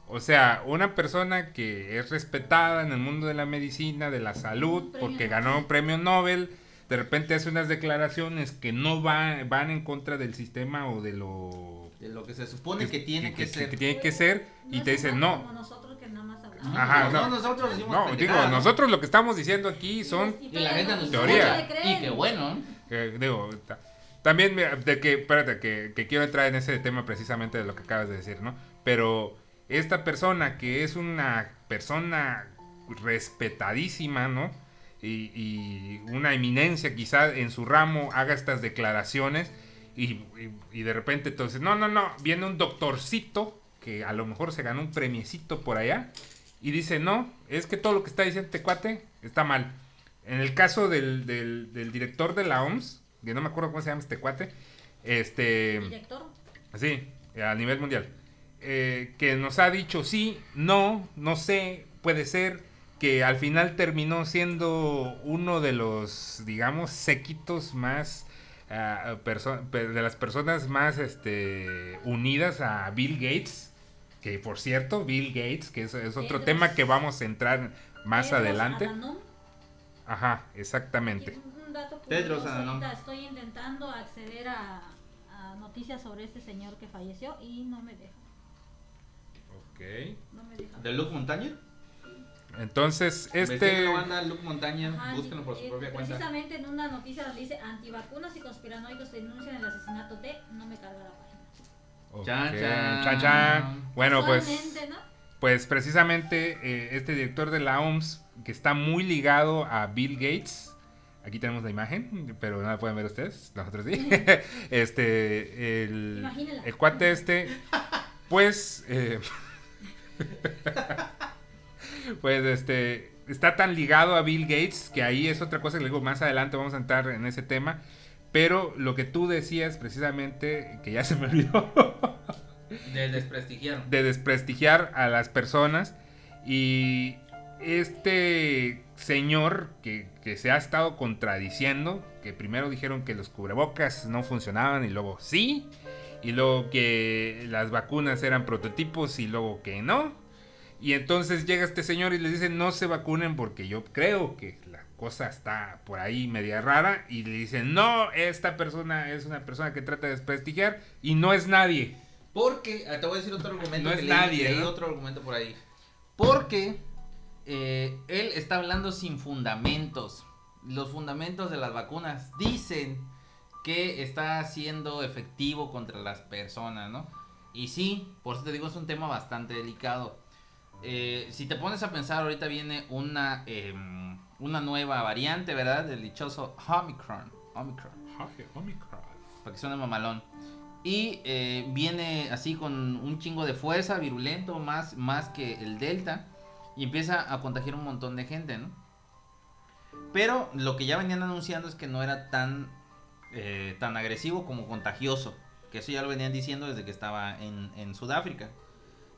O sea, una persona que es respetada en el mundo de la medicina, de la salud, porque ganó un premio Nobel, de repente hace unas declaraciones que no va- van en contra del sistema o de lo De lo que se supone que tiene que, ser. que tiene que ser, No y te dicen no. Como nosotros que nada más hablamos. Ajá, no, no. nosotros decimos No, digo, nosotros lo que estamos diciendo aquí son Y la gente nos Teoría. Y qué bueno. Eh, digo, ta- también de que, espérate, que, que quiero entrar en ese tema precisamente de lo que acabas de decir, ¿no? Pero esta persona que es una persona respetadísima, ¿no? Y, y una eminencia quizá en su ramo haga estas declaraciones y, y- y de repente entonces, no, no, no, viene un doctorcito que a lo mejor se ganó un premiecito por allá y dice, no, es que todo lo que está diciendo este cuate está mal. En el caso del, del- del director de la OMS, que no me acuerdo cómo se llama este cuate, este, Director. sí, a nivel mundial, eh, que nos ha dicho sí, no, no sé, puede ser, que al final terminó siendo uno de los, digamos, séquitos más, perso- de las personas más este, unidas a Bill Gates, que por cierto, Bill Gates, que es, es otro tema que vamos a entrar más Tedros adelante. Adhanom. Ajá, exactamente. Un dato estoy intentando acceder a, a noticias sobre este señor que falleció y no me deja. Ok. No me deja. ¿De Luke Montaña? Entonces, este... Investíguenlo, banda, Luke Montaña, Ajá, búsquenlo por su eh, propia cuenta. Precisamente en una noticia donde dice antivacunas y conspiranoicos denuncian el asesinato de no me carga la página. Chan, chan. chan, chan. Bueno, pues, pues precisamente eh, este director de la OMS, que está muy ligado a Bill Gates, aquí tenemos la imagen, pero no la pueden ver ustedes, nosotros sí. este, el, Imagínela. el cuate este, pues, eh, pues este, está tan ligado a Bill Gates que ahí es otra cosa que le digo más adelante vamos a entrar en ese tema. Pero lo que tú decías precisamente, que ya se me olvidó, De desprestigiar. de desprestigiar a las personas. Y este señor que, que se ha estado contradiciendo, que primero dijeron que los cubrebocas no funcionaban y luego sí, y luego que las vacunas eran prototipos y luego que no. Y entonces llega este señor y les dice no se vacunen porque yo creo que la cosa está por ahí media rara. Y le dicen no, esta persona es una persona que trata de desprestigiar y no es nadie. Porque, ah, te voy a decir otro argumento No que es leí, nadie, leí ¿no? otro argumento por ahí. Porque eh, él está hablando sin fundamentos. Los fundamentos de las vacunas dicen que está siendo efectivo contra las personas, ¿no? Y sí, por eso te digo, es un tema bastante delicado. Eh, si te pones a pensar, ahorita viene una, em, una nueva variante, ¿verdad? Del dichoso Omicron. Omicron para que suene mamalón. Y eh, viene así con un chingo de fuerza, virulento, más, más que el Delta. Y empieza a contagiar un montón de gente, ¿no? Pero lo que ya venían anunciando es que no era tan, eh, tan agresivo como contagioso. Que eso ya lo venían diciendo desde que estaba en, en Sudáfrica.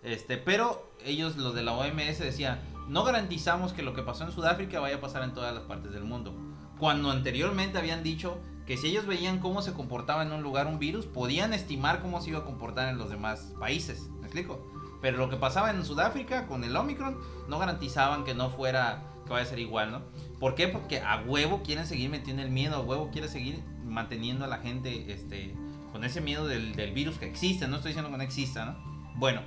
Este, pero ellos, los de la OMS, decían, no garantizamos que lo que pasó en Sudáfrica vaya a pasar en todas las partes del mundo. Cuando anteriormente habían dicho que si ellos veían cómo se comportaba en un lugar un virus, podían estimar cómo se iba a comportar en los demás países. ¿Me explico? Pero lo que pasaba en Sudáfrica con el Omicron, no garantizaban que no fuera, que vaya a ser igual, ¿no? ¿Por qué? Porque a huevo quieren seguir metiendo el miedo, a huevo quieren seguir manteniendo a la gente este, con ese miedo del, del virus que existe. No estoy diciendo que no exista, ¿no? Bueno,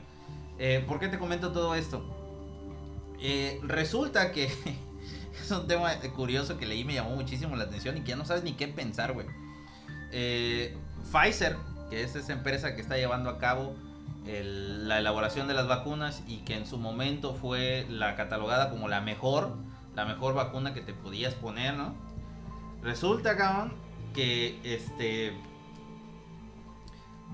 eh, ¿por qué te comento todo esto? Eh, resulta que es un tema curioso que leí y me llamó muchísimo la atención y que ya no sabes ni qué pensar, güey. Eh, Pfizer, que es esa empresa que está llevando a cabo la elaboración de las vacunas y que en su momento fue la catalogada como la mejor, la mejor vacuna que te podías poner, ¿no? Resulta, cabrón, que este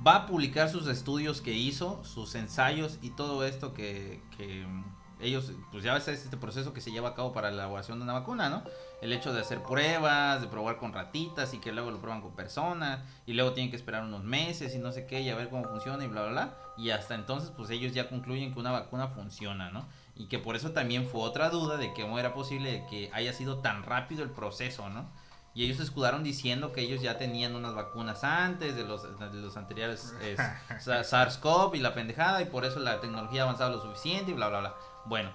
va a publicar sus estudios que hizo, sus ensayos y todo esto que, que ellos, pues ya ves es este proceso que se lleva a cabo para la elaboración de una vacuna, ¿no? El hecho de hacer pruebas, de probar con ratitas y que luego lo prueban con personas y luego tienen que esperar unos meses y no sé qué y a ver cómo funciona y bla, bla, bla. Y hasta entonces, pues ellos ya concluyen que una vacuna funciona, ¿no? Y que por eso también fue otra duda de cómo era posible que haya sido tan rápido el proceso, ¿no? Y ellos se escudaron diciendo que ellos ya tenían unas vacunas antes de los, de los anteriores es, Sa- SARS-CoV y la pendejada y por eso la tecnología ha avanzado lo suficiente y bla, bla, bla. Bueno,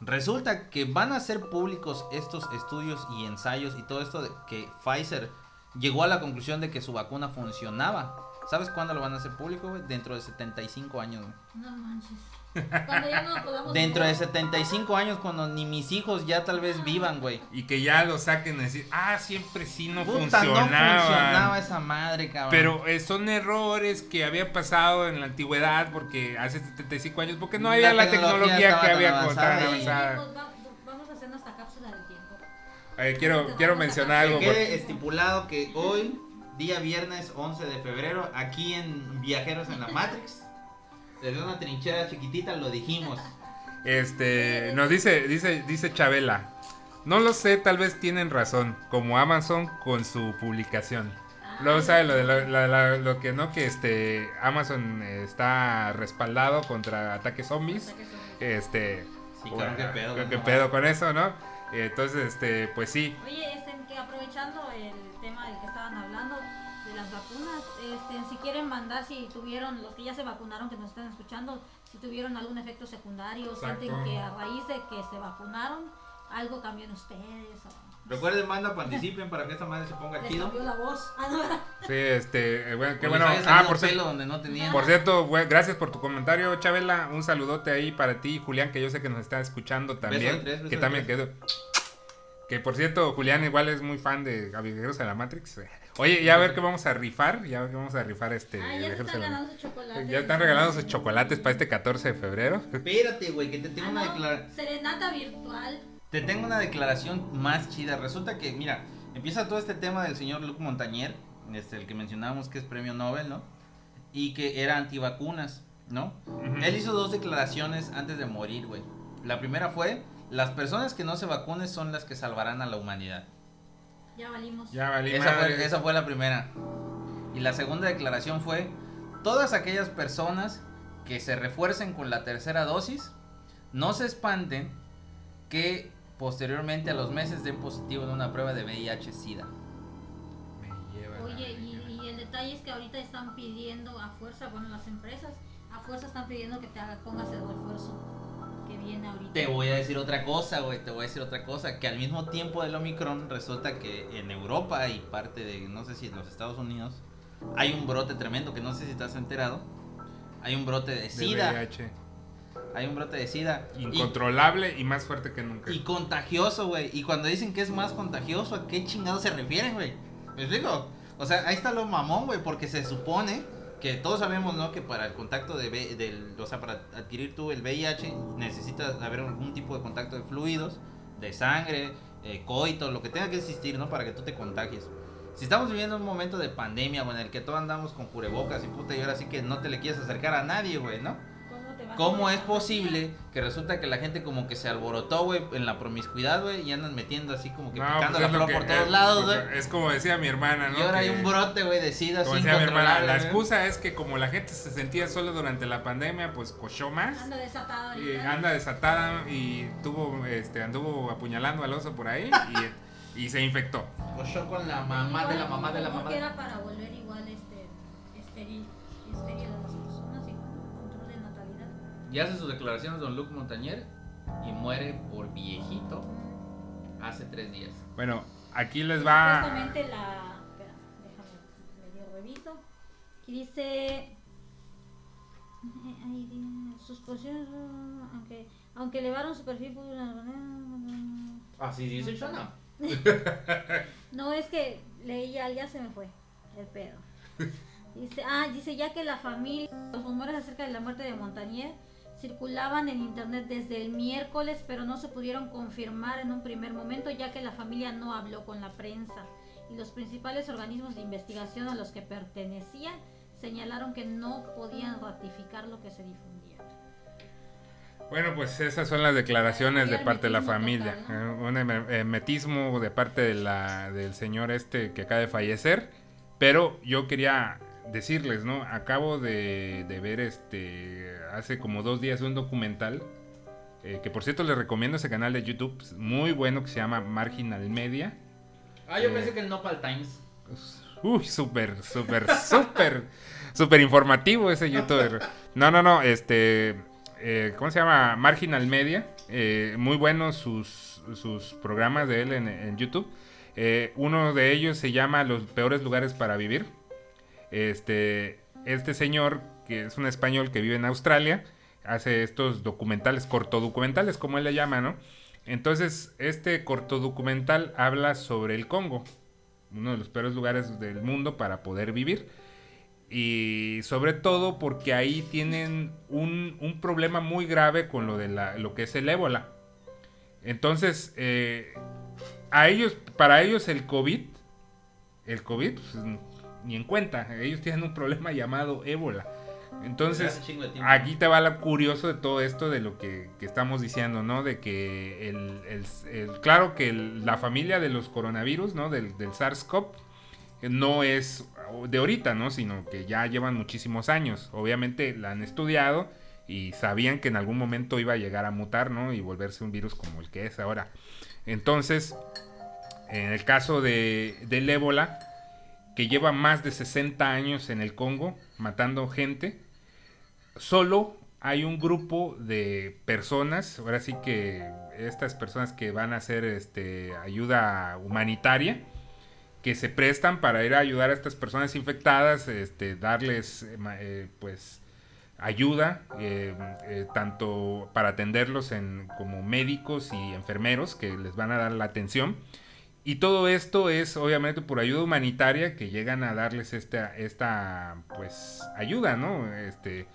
resulta que van a ser públicos estos estudios y ensayos y todo esto de que Pfizer llegó a la conclusión de que su vacuna funcionaba. ¿Sabes cuándo lo van a hacer público? Dentro de 75 años. No manches. Cuando ya no podamos Dentro de mover. 75 años, cuando ni mis hijos ya tal vez vivan, güey. Y que ya lo saquen y decir, ah, siempre sí no Puta, funcionaba. no funcionaba esa madre, cabrón. Pero eh, son errores que había pasado en la antigüedad porque hace 75 años, porque no había La la, tecnología que había con avanzada tan avanzada. Va- vamos a hacer nuestra cápsula del tiempo. Eh, quiero, quiero mencionar Que algo. quede estipulado que hoy, día viernes 11 de febrero, aquí en Viajeros en la Matrix, desde una trinchera chiquitita lo dijimos. Este, nos dice, dice, dice Chabela. No lo sé, tal vez tienen razón, como Amazon con su publicación. Luego sabe lo de lo, la- la- lo que no, que este Amazon está respaldado contra ataques zombies. Este, Sí, bueno, qué pedo. ¿qué- ¿no? qué pedo con eso, ¿no? Entonces, este, pues sí, Oye, este, que aprovechando el tema del que estaban hablando vacunas, este, si quieren mandar si tuvieron, los que ya se vacunaron, que nos están escuchando, si tuvieron algún efecto secundario, Exacto. sienten que a raíz de que se vacunaron, algo cambió en ustedes. O, Recuerden, manda, participen para que esta madre se ponga les chido. cambió la voz. Ah, sí, este, eh, bueno, qué bueno. Ah, por cierto, donde no tenían. por cierto, güey, gracias por tu comentario, Chabela. Un saludote ahí para ti, Julián, que yo sé que nos está escuchando también. de tres, beso que de también tres. quedó. Que por cierto, Julián igual es muy fan de Viajeros de la Matrix. Oye, ya a ver qué vamos a rifar, ya a ver qué vamos a rifar este Ah, ya están ganando sus chocolates. Ya están regalando sus chocolates para este 14 de febrero. Espérate, güey, que te tengo Ah, una no, declaración. Serenata virtual. Te tengo una declaración más chida. Resulta que, mira, empieza todo este tema del señor Luc Montagnier, este, el que mencionábamos que es premio Nobel, ¿no? Y que era antivacunas, ¿no? Él hizo dos declaraciones antes de morir, güey. La primera fue, las personas que no se vacunen son las que salvarán a la humanidad. Ya valimos. Ya valí Esa fue, esa fue la primera. Y la segunda declaración fue, todas aquellas personas que se refuercen con la tercera dosis, no se espanten que posteriormente a los meses den positivo en una prueba de VIH-Sida. Me lleva la Oye, y, y el detalle es que ahorita están pidiendo a fuerza, bueno, las empresas a fuerza están pidiendo que te haga, pongas el refuerzo que viene ahorita. Te voy a decir otra cosa, güey, te voy a decir otra cosa, que al mismo tiempo del Omicron resulta que en Europa y parte de, no sé si en los Estados Unidos, hay un brote tremendo, que no sé si estás enterado, hay un brote de De SIDA, VIH. hay un brote de SIDA. Y- Incontrolable y más fuerte que nunca. Y contagioso, güey. Y cuando dicen que es más contagioso, ¿a qué chingados se refieren, güey? ¿Me explico? O sea, ahí está lo mamón, güey, porque se supone que todos sabemos, ¿no? Que para el contacto de, del, o sea, para adquirir tú el VIH necesitas haber algún tipo de contacto de fluidos, de sangre, eh, coito, lo que tenga que existir, ¿no? Para que tú te contagies. Si estamos viviendo un momento de pandemia, güey, en el que todos andamos con cubrebocas y puta, y ahora sí que no te le quieres acercar a nadie, güey, ¿no? ¿Cómo, te vas a ¿Cómo es posible que resulta que la gente como que se alborotó, güey, en la promiscuidad, güey, y andan metiendo así como que No, picando pues la flor que- por todos lados, porque güey? Es como decía mi hermana, ¿no? Y ahora hay un brote, güey, de sida Como decía mi hermana, la excusa es que como la gente se sentía solo durante la pandemia, pues cochó más. Anda desatado Y anda desatada y tuvo, este, anduvo apuñalando al oso por ahí y, y se infectó. Cochó con la mamá de la mamá de la mamá. era para volver Y hace sus declaraciones don Luc Montañer y muere por viejito hace tres días. Bueno, aquí les va. Supuestamente la. Espera, déjame medio reviso. Aquí dice. Sus posiciones. Aunque, aunque elevaron su perfil. por una manera- Así dice Shana. No, es que leía, ya se me fue el pedo. Dice, ah, dice ya que la familia, los rumores acerca de la muerte de Montagnier circulaban en internet desde el miércoles, pero no se pudieron confirmar en un primer momento, ya que la familia no habló con la prensa. Y los principales organismos de investigación a los que pertenecían señalaron que no podían ratificar lo que se difundía. Bueno, pues esas son las declaraciones de parte de la familia. total, Eh, Un herme- hermetismo de parte de la, del señor este que acaba de fallecer. Pero yo quería decirles, ¿no? Acabo de, de ver este hace como dos días un documental. eh, que por cierto les recomiendo ese canal de YouTube. Muy bueno que se llama Marginal Media. Ah, yo Eh. pensé que el Nopal Times. Uy, súper, súper, súper, súper informativo ese youtuber. No, no, no, este, eh, ¿cómo se llama? Marginal Media. Muy buenos sus, sus programas de él en, en YouTube. Uno de ellos se llama Los peores lugares para vivir. Este, este señor, que es un español que vive en Australia, hace estos documentales, cortodocumentales, como él le llama, ¿no? Entonces, este cortodocumental habla sobre el Congo, uno de los peores lugares del mundo para poder vivir. Y sobre todo porque ahí tienen un, un problema muy grave con lo de la, lo que es el ébola. Entonces, eh, a ellos, para ellos el COVID, el COVID, pues, ni en cuenta. Ellos tienen un problema llamado ébola. Entonces, aquí te va lo curioso de todo esto de lo que, que estamos diciendo, ¿no? De que el, el- el- claro que el- la familia de los coronavirus, ¿no? Del, del SARS-CoV eh, no es de ahorita, ¿no? Sino que ya llevan muchísimos años. Obviamente la han estudiado y sabían que en algún momento iba a llegar a mutar, ¿no? Y volverse un virus como el que es ahora. Entonces, en el caso de, del ébola, que lleva más de 60 años en el Congo matando gente, solo hay un grupo de personas, ahora sí que estas personas que van a hacer este, ayuda humanitaria, que se prestan para ir a ayudar a estas personas infectadas, este, darles eh, pues ayuda, eh, eh, tanto para atenderlos en, como médicos y enfermeros que les van a dar la atención. Y todo esto es obviamente por ayuda humanitaria que llegan a darles esta, esta pues ayuda, ¿no? Este,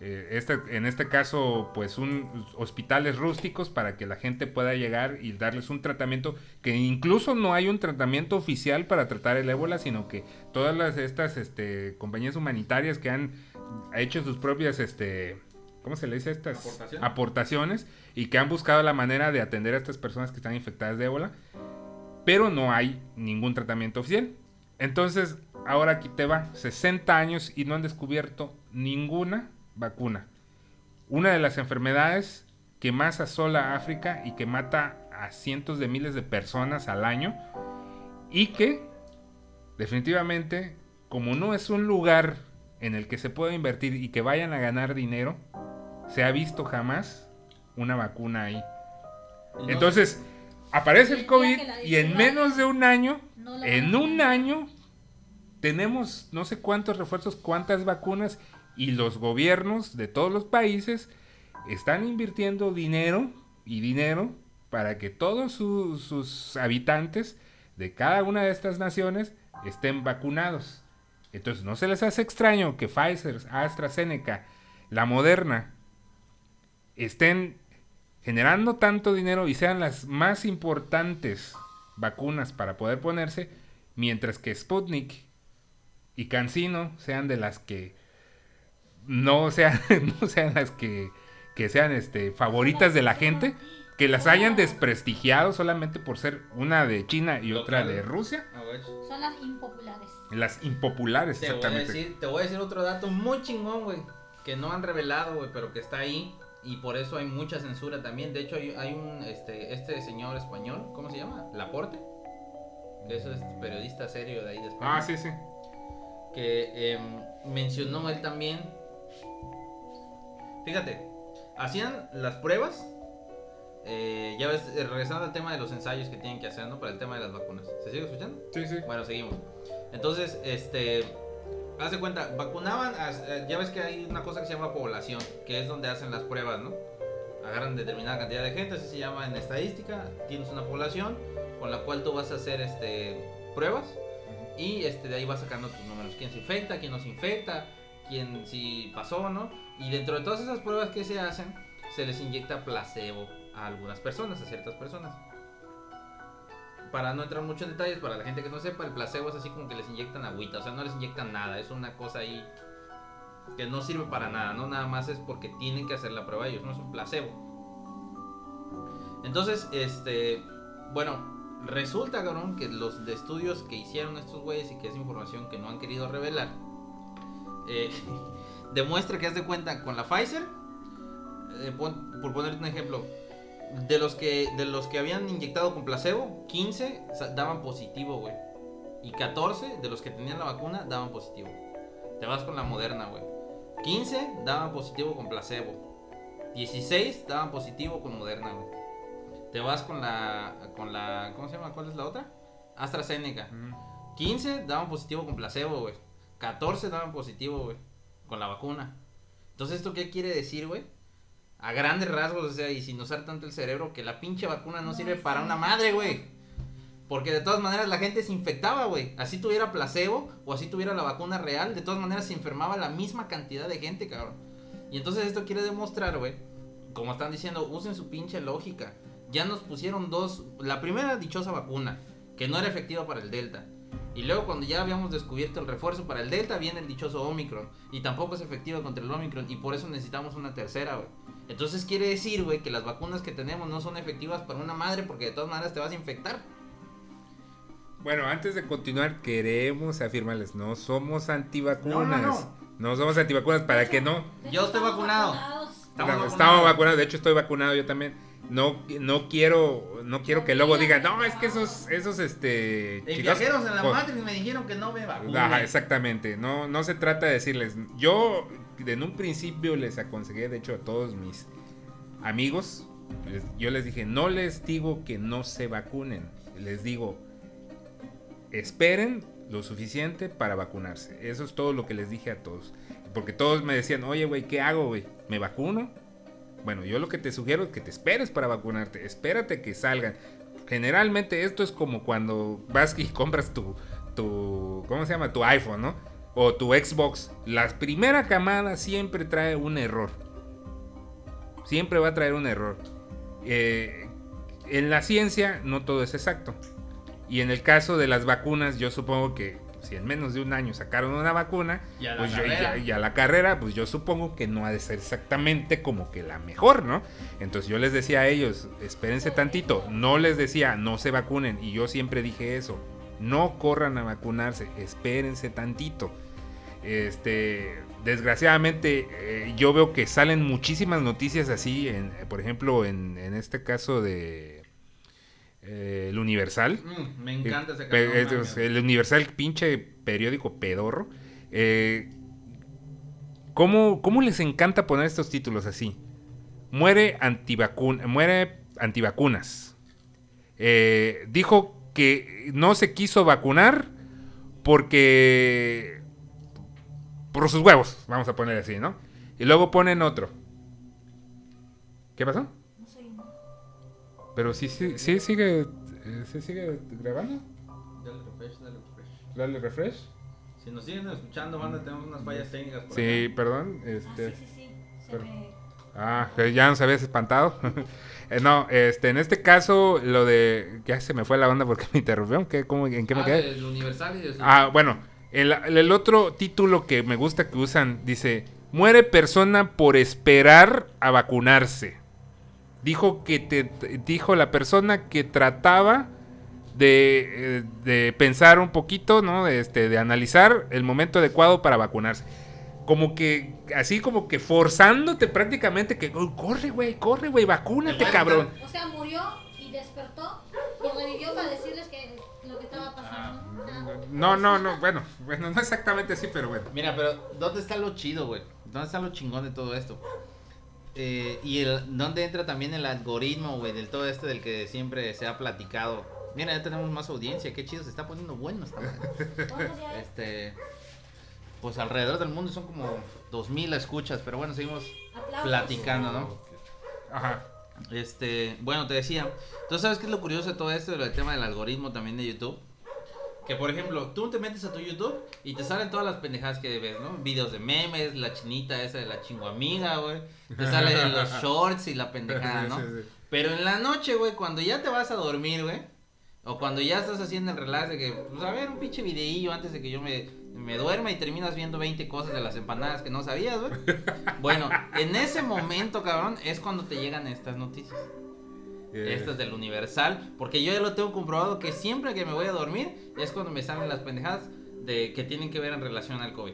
eh, este, en este caso, pues un hospitales rústicos para que la gente pueda llegar y darles un tratamiento que incluso no hay un tratamiento oficial para tratar el ébola, sino que todas las, estas este, compañías humanitarias que han hecho sus propias, este, ¿cómo se le dice? Estas Aportaciones. aportaciones y que han buscado la manera de atender a estas personas que están infectadas de ébola, pero no hay ningún tratamiento oficial. Entonces, ahora aquí te va, 60 años y no han descubierto ninguna vacuna. Una de las enfermedades que más asola a África y que mata a cientos de miles de personas al año y que definitivamente como no es un lugar en el que se pueda invertir y que vayan a ganar dinero, se ha visto jamás una vacuna ahí. No- Entonces, aparece el COVID y en menos de un año, No en un año, tenemos no sé cuántos refuerzos, cuántas vacunas y los gobiernos de todos los países están invirtiendo dinero y dinero para que todos su- sus habitantes de cada una de estas naciones estén vacunados. Entonces, ¿no se les hace extraño que Pfizer, AstraZeneca, la Moderna estén generando tanto dinero y sean las más importantes vacunas para poder ponerse, mientras que Sputnik y Cancino sean de las que no sean, no sean las que, que sean este, favoritas de la gente, que las hayan desprestigiado solamente por ser una de China y otra de Rusia. Son las impopulares. las impopulares Te voy, a exactamente. decir, te voy a decir otro dato muy chingón, güey. Que no han revelado, güey, pero que está ahí. Y por eso hay mucha censura también. De hecho, hay, hay un, este, este señor español, ¿cómo se llama? Laporte. Que es este periodista serio de ahí de España. Ah, sí, sí. que em, mencionó él también. Fíjate, hacían las pruebas. eh, ya ves, eh, regresando al tema de los ensayos que tienen que hacer, ¿no? Para el tema de las vacunas. ¿Se sigue escuchando? Sí, sí. Bueno, seguimos. Entonces, este. Haz de cuenta, vacunaban. a- eh, ya ves que hay una cosa que se llama población, que es donde hacen las pruebas, ¿no? Agarran determinada cantidad de gente, así se llama en estadística. Tienes una población con la cual tú vas a hacer este pruebas y este de ahí vas sacando tus números. Quién se infecta, quién no se infecta, quién si pasó, ¿no? Y dentro de todas esas pruebas que se hacen, se les inyecta placebo a algunas personas, a ciertas personas. Para no entrar mucho en detalles, para la gente que no sepa, el placebo es así como que les inyectan agüita, o sea, no les inyectan nada, es una cosa ahí que no sirve para nada, no nada más es porque tienen que hacer la prueba ellos, no es un placebo. Entonces, este, bueno, resulta, cabrón, que los de estudios que hicieron estos güeyes y que es información que no han querido revelar, eh, demuestra que haz de cuenta con la Pfizer, eh, por ponerte un ejemplo, de los que de los que habían inyectado con placebo, 15 sa- daban positivo, güey. Y 14 de los que tenían la vacuna daban positivo. Te vas con la moderna, güey. 15 daban positivo con placebo. 16 daban positivo con moderna, güey. Te vas con la con la ¿cómo se llama? ¿Cuál es la otra? AstraZeneca. 15 daban positivo con placebo, güey. 14 daban positivo, güey, con la vacuna. Entonces, ¿esto qué quiere decir, güey? A grandes rasgos, o sea, y sin usar tanto el cerebro, que la pinche vacuna no, No, sirve sí. para una madre, güey. Porque de todas maneras la gente se infectaba, güey. Así tuviera placebo o así tuviera la vacuna real, de todas maneras se enfermaba la misma cantidad de gente, cabrón. Y entonces esto quiere demostrar, güey, como están diciendo, usen su pinche lógica. Ya nos pusieron dos, la primera dichosa vacuna, que no era efectiva para el Delta. Y luego cuando ya habíamos descubierto el refuerzo para el Delta, viene el dichoso Omicron. Y tampoco es efectiva contra el Omicron. Y por eso necesitamos una tercera, güey. Entonces quiere decir, güey, que las vacunas que tenemos no son efectivas para una madre porque de todas maneras te vas a infectar. Bueno, antes de continuar, queremos afirmarles, no somos antivacunas. No, No, no, no. somos antivacunas para que no. Yo estoy vacunado. Estamos. Estamos vacunados, de hecho estoy vacunado yo también. No, no quiero, no quiero que luego digan, no, es que esos, esos, este, En chicos- viajeros en la jo- Matrix me dijeron que no me vacunen. Ajá, exactamente. No, no se trata de decirles. Yo en un principio les aconsejé, de hecho, a todos mis amigos, yo les dije, no les digo que no se vacunen. Les digo, esperen lo suficiente para vacunarse. Eso es todo lo que les dije a todos. Porque todos me decían, oye, güey, ¿qué hago, güey? ¿Me vacuno? Bueno, yo lo que te sugiero es que te esperes para vacunarte. Espérate que salgan. Generalmente esto es como cuando vas y compras tu, tu ¿cómo se llama? Tu iPhone, ¿no? O tu Xbox. La primera camada siempre trae un error. Siempre va a traer un error. Eh, en la ciencia no todo es exacto. Y en el caso de las vacunas, yo supongo que si en menos de un año sacaron una vacuna, Y a pues yo- carrera. y a la carrera, pues yo supongo que no ha de ser exactamente como que la mejor, ¿no? Entonces yo les decía a ellos, espérense tantito, no les decía, no se vacunen, y yo siempre dije eso, no corran a vacunarse, espérense tantito. Este, desgraciadamente, eh, yo veo que salen muchísimas noticias así, en, por ejemplo, en, en este caso de eh, el Universal. Mm, me encanta ese Eh, mames. el Universal, pinche periódico pedorro. Eh, ¿cómo, cómo les encanta poner estos títulos así? Muere, muere antivacunas. Dijo que no se quiso vacunar porque... Por sus huevos, vamos a poner así, ¿no? Y luego ponen otro. ¿Qué pasó? No sé. Pero sí, sí, sí sigue, eh, sí sigue grabando. Dale refresh, dale refresh. Dale refresh. Si nos siguen escuchando, banda, tenemos unas fallas técnicas por Sí, acá. perdón. Ah, Este, sí, sí, sí. Se pero- me... ah, ya nos habías espantado. Eh, no, este, en este caso, lo de. Ya se me fue la onda porque me interrumpió. ¿Qué, cómo, ¿En qué me Ah, quedé? del Universal y de su- Ah, bueno, el, el otro título que me gusta que usan dice: Muere persona por esperar a vacunarse. Dijo que te, dijo la persona que trataba de, eh, de pensar un poquito, ¿no? De, este, de analizar el momento adecuado para vacunarse. Como que, así como que forzándote prácticamente que, "Oh, corre, güey, corre, güey, vacúnate, cabrón. O sea, murió y despertó y revivió para decirles ¿no? No, no, no, bueno, bueno, no exactamente así, pero bueno. Mira, pero ¿dónde está lo chido, güey? ¿Dónde está lo chingón de todo esto? Eh, y el, dónde entra también el algoritmo, güey, del todo este del que siempre se ha platicado. Mira, ya tenemos más audiencia, qué chido, se está poniendo bueno esta. Este, pues alrededor del mundo son como 2000 escuchas, pero bueno, seguimos Aplausos. platicando, ¿no? Ajá. Este, bueno, te decía, ¿tú sabes qué es lo curioso de todo esto, del tema del algoritmo también de YouTube? Que por ejemplo, tú te metes a tu YouTube y te salen todas las pendejadas que ves, ¿no? Videos de memes, la chinita esa de la chinguamiga, güey. Te salen los shorts y la pendejada, ¿no? Sí, sí, sí. Pero en la noche, güey, cuando ya te vas a dormir, güey, o cuando ya estás haciendo el relax de que, pues a ver, un pinche videillo antes de que yo me, me duerma y terminas viendo 20 cosas de las empanadas que no sabías, güey. Bueno, en ese momento, cabrón, es cuando te llegan estas noticias. Eh, Estas del Universal, porque yo ya lo tengo comprobado que siempre que me voy a dormir es cuando me salen las pendejadas de que tienen que ver en relación al COVID.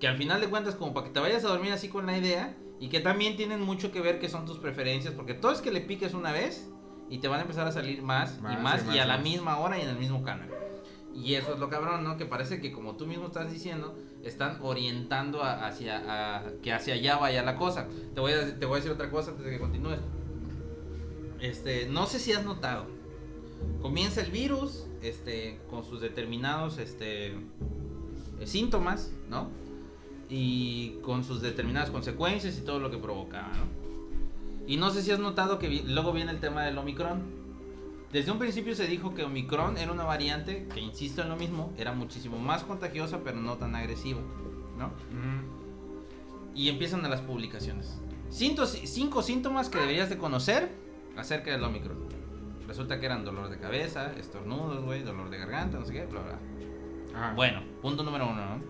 Que al final de cuentas, como para que te vayas a dormir así con la idea, y que también tienen mucho que ver que son tus preferencias, porque todo es que le piques una vez y te van a empezar a salir más, Más y y más, más y a la más. misma hora y en el mismo canal. Y eso es lo cabrón, ¿no? Que parece que como tú mismo estás diciendo, están orientando a- hacia a- que hacia allá vaya la cosa. Te voy, a, te voy a decir otra cosa antes de que continúes. Este, no sé si has notado. Comienza el virus, este, con sus determinados, este, eh, síntomas, ¿no? Y con sus determinadas consecuencias y todo lo que provocaba, ¿no? Y no sé si has notado que vi- luego viene el tema del Omicron. Desde un principio se dijo que Omicron era una variante que, insisto en lo mismo, era muchísimo más contagiosa pero no tan agresiva, ¿no? Y empiezan a las publicaciones. Cinto- cinco síntomas que deberías de conocer acerca del Omicron. Resulta que eran dolor de cabeza, estornudos, güey, dolor de garganta, no sé qué, bla, bla. Bueno, punto número uno, ¿no?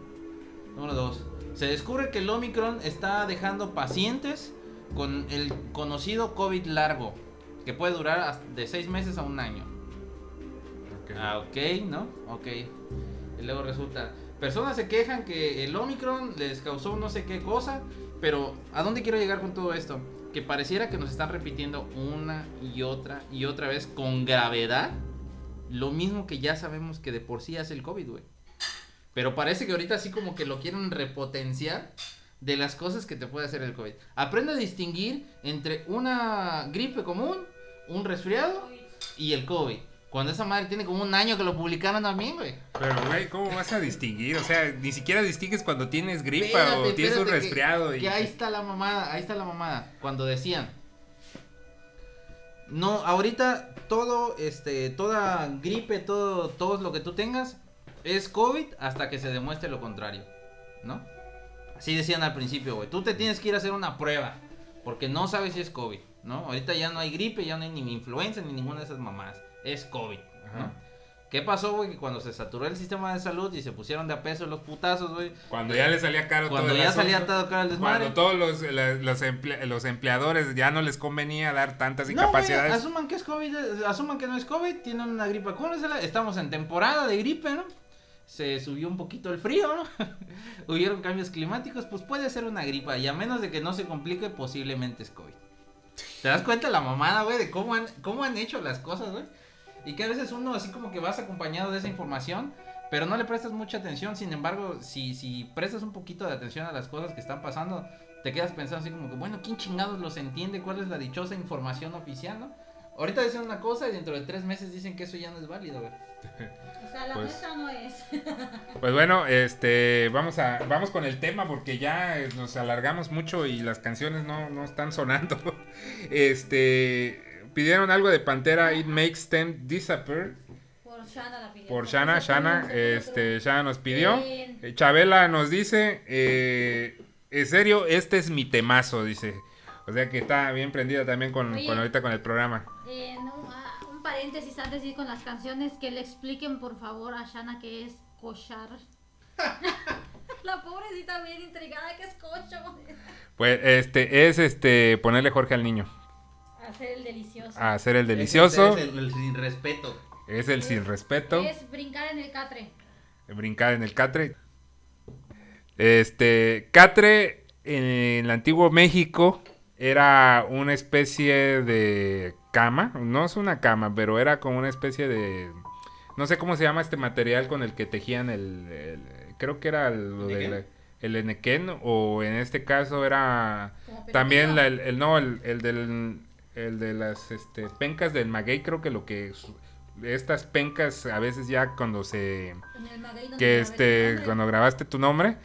Número dos. Se descubre que el Omicron está dejando pacientes con el conocido COVID largo, que puede durar de seis meses a un año. ok. Ah, ok, ¿no? Ok. Y luego resulta, personas se quejan que el Omicron les causó no sé qué cosa, pero ¿a dónde quiero llegar con todo esto? Que pareciera que nos están repitiendo una y otra y otra vez con gravedad lo mismo que ya sabemos que de por sí hace el COVID, güey. Pero parece que ahorita así como que lo quieren repotenciar de las cosas que te puede hacer el COVID. Aprende a distinguir entre una gripe común, un resfriado y el COVID. Cuando esa madre tiene como un año que lo publicaron también, güey. Pero, güey, ¿cómo vas a distinguir? O sea, ni siquiera distingues cuando tienes gripa Espérate, o tienes un que- resfriado. Que, y... ahí está la mamada, ahí está la mamada. Cuando decían. No, ahorita todo, este, toda gripe, todo, todo lo que tú tengas es COVID hasta que se demuestre lo contrario, ¿no? Así decían al principio, güey. Tú te tienes que ir a hacer una prueba porque no sabes si es COVID, ¿no? Ahorita ya no hay gripe, ya no hay ni influenza ni ninguna de esas mamadas. Es COVID, ¿no? Ajá. ¿Qué pasó, güey? Que cuando se saturó el sistema de salud y se pusieron de a peso los putazos, güey. Cuando ya le salía caro Cuando todo el ya asunto, salía todo caro el desmadre. Cuando todos los, la- los, emple- los empleadores ya no les convenía dar tantas No, güey, incapacidades. asuman que es COVID, eh, asuman que no es COVID, tienen una gripe, cúrensela, estamos en temporada de gripe, ¿no? Se subió un poquito el frío, ¿no? Hubieron cambios climáticos, pues puede ser una gripa, y a menos de que no se complique, posiblemente es COVID. ¿Te das cuenta la mamada, güey, de cómo han, cómo han hecho las cosas, güey? Y que a veces uno así como que vas acompañado de esa información, pero no le prestas mucha atención, sin embargo, si, si prestas un poquito de atención a las cosas que están pasando, te quedas pensando así como que, bueno, ¿quién chingados los entiende? ¿Cuál es la dichosa información oficial, no? Ahorita dicen una cosa y dentro de tres meses dicen que eso ya no es válido, güey. O sea, la Pues- nuestra no es. Pues bueno, este, vamos a, vamos con el tema porque ya eh, nos alargamos mucho y las canciones no, no están sonando. Este, pidieron algo de Pantera, It Makes Them Disappear, Por Shana la pidió. por Shana, Shana, este, Shana nos pidió. Bien. Eh, Chabela nos dice, eh, en serio, este es mi temazo, dice. O sea que está bien prendida también con, Oye. con ahorita con el programa. Eh, no, ah, un paréntesis antes de ir con las canciones, que le expliquen por favor a Shana qué es cochar. la pobrecita bien intrigada que es cocho. Pues este es este ponerle Jorge al niño, Hacer el delicioso. a hacer el delicioso, Ese es el, el sin respeto. es el sin respeto. Es brincar en el catre. brincar en el catre. Este, catre en el antiguo México era una especie de cama, no es una cama, pero era como una especie de, no sé cómo se llama este material con el que tejían el, el- creo que era lo el enequén o en este caso era también la- el, el- no el, el del el de las este, pencas del maguey creo que lo que estas pencas a veces ya cuando se que este cuando grabaste tu nombre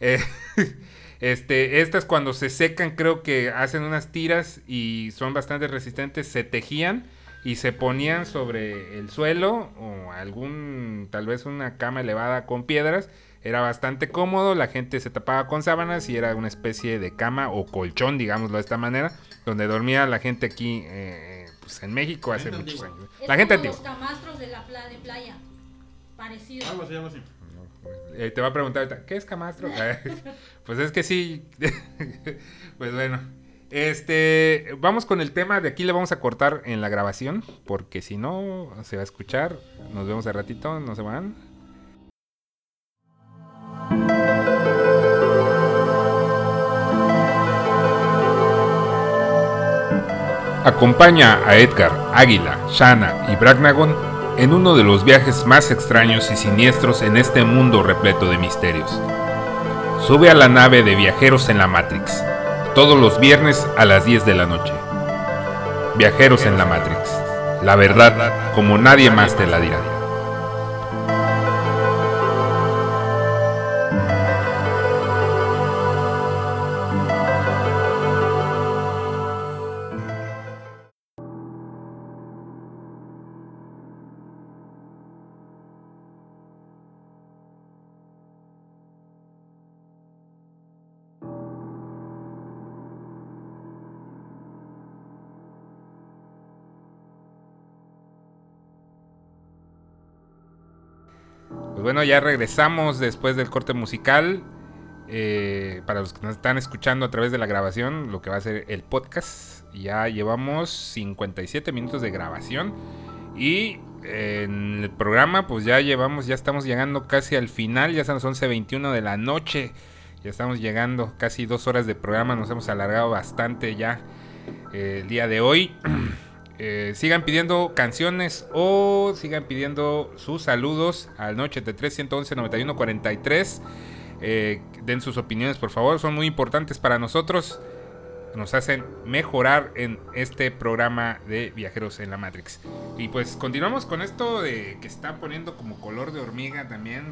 eh, este estas cuando se secan creo que hacen unas tiras y son bastante resistentes se tejían y se ponían sobre el suelo o algún tal vez una cama elevada con piedras. Era bastante cómodo la gente se tapaba con sábanas y era una especie de cama o colchón digámoslo de esta manera donde dormía la gente aquí eh, pues en México hace Gente muchos años Es la gente como los camastros de la pla- de playa. Parecido. Algo así, algo así. Eh, te va a preguntar ahorita, ¿qué es camastro? pues es que sí. pues bueno. Este, vamos con el tema. De aquí le vamos a cortar en la grabación. Porque si no, se va a escuchar. Nos vemos al ratito. No se van. Acompaña a Edgar, Águila, Shana y Bragnagon en uno de los viajes más extraños y siniestros en este mundo repleto de misterios. Sube a la nave de Viajeros en la Matrix, todos los viernes a las 10 de la noche. Viajeros en la Matrix, la verdad como nadie más te la dirá. Ya regresamos después del corte musical. Eh, para los que nos están escuchando a través de la grabación, lo que va a ser el podcast, ya llevamos 57 minutos de grabación. Y en el programa, pues ya llevamos, ya estamos llegando casi al final, ya son las 11.21 de la noche. Ya estamos llegando casi dos horas de programa, nos hemos alargado bastante ya eh, el día de hoy. Eh, sigan pidiendo canciones o sigan pidiendo sus saludos al 983 111 91 43. den sus opiniones, por favor, son muy importantes para nosotros. Nos hacen mejorar en este programa de Viajeros en la Matrix. Y pues continuamos con esto de que está poniendo como color de hormiga también,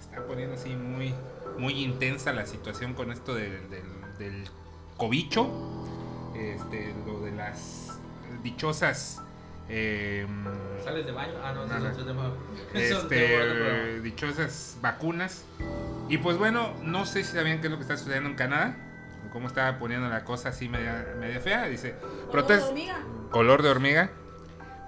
está poniendo así muy, muy intensa la situación con esto del, del, del cobicho. Este, lo de las dichosas. Eh, ¿Sales de baño? Ah, no, No, no. de este, programa. dichosas vacunas. Y pues bueno, no sé si sabían qué es lo que está sucediendo en Canadá. Cómo está poniendo la cosa así media, media fea. Dice, Color de protest hormiga. color de hormiga.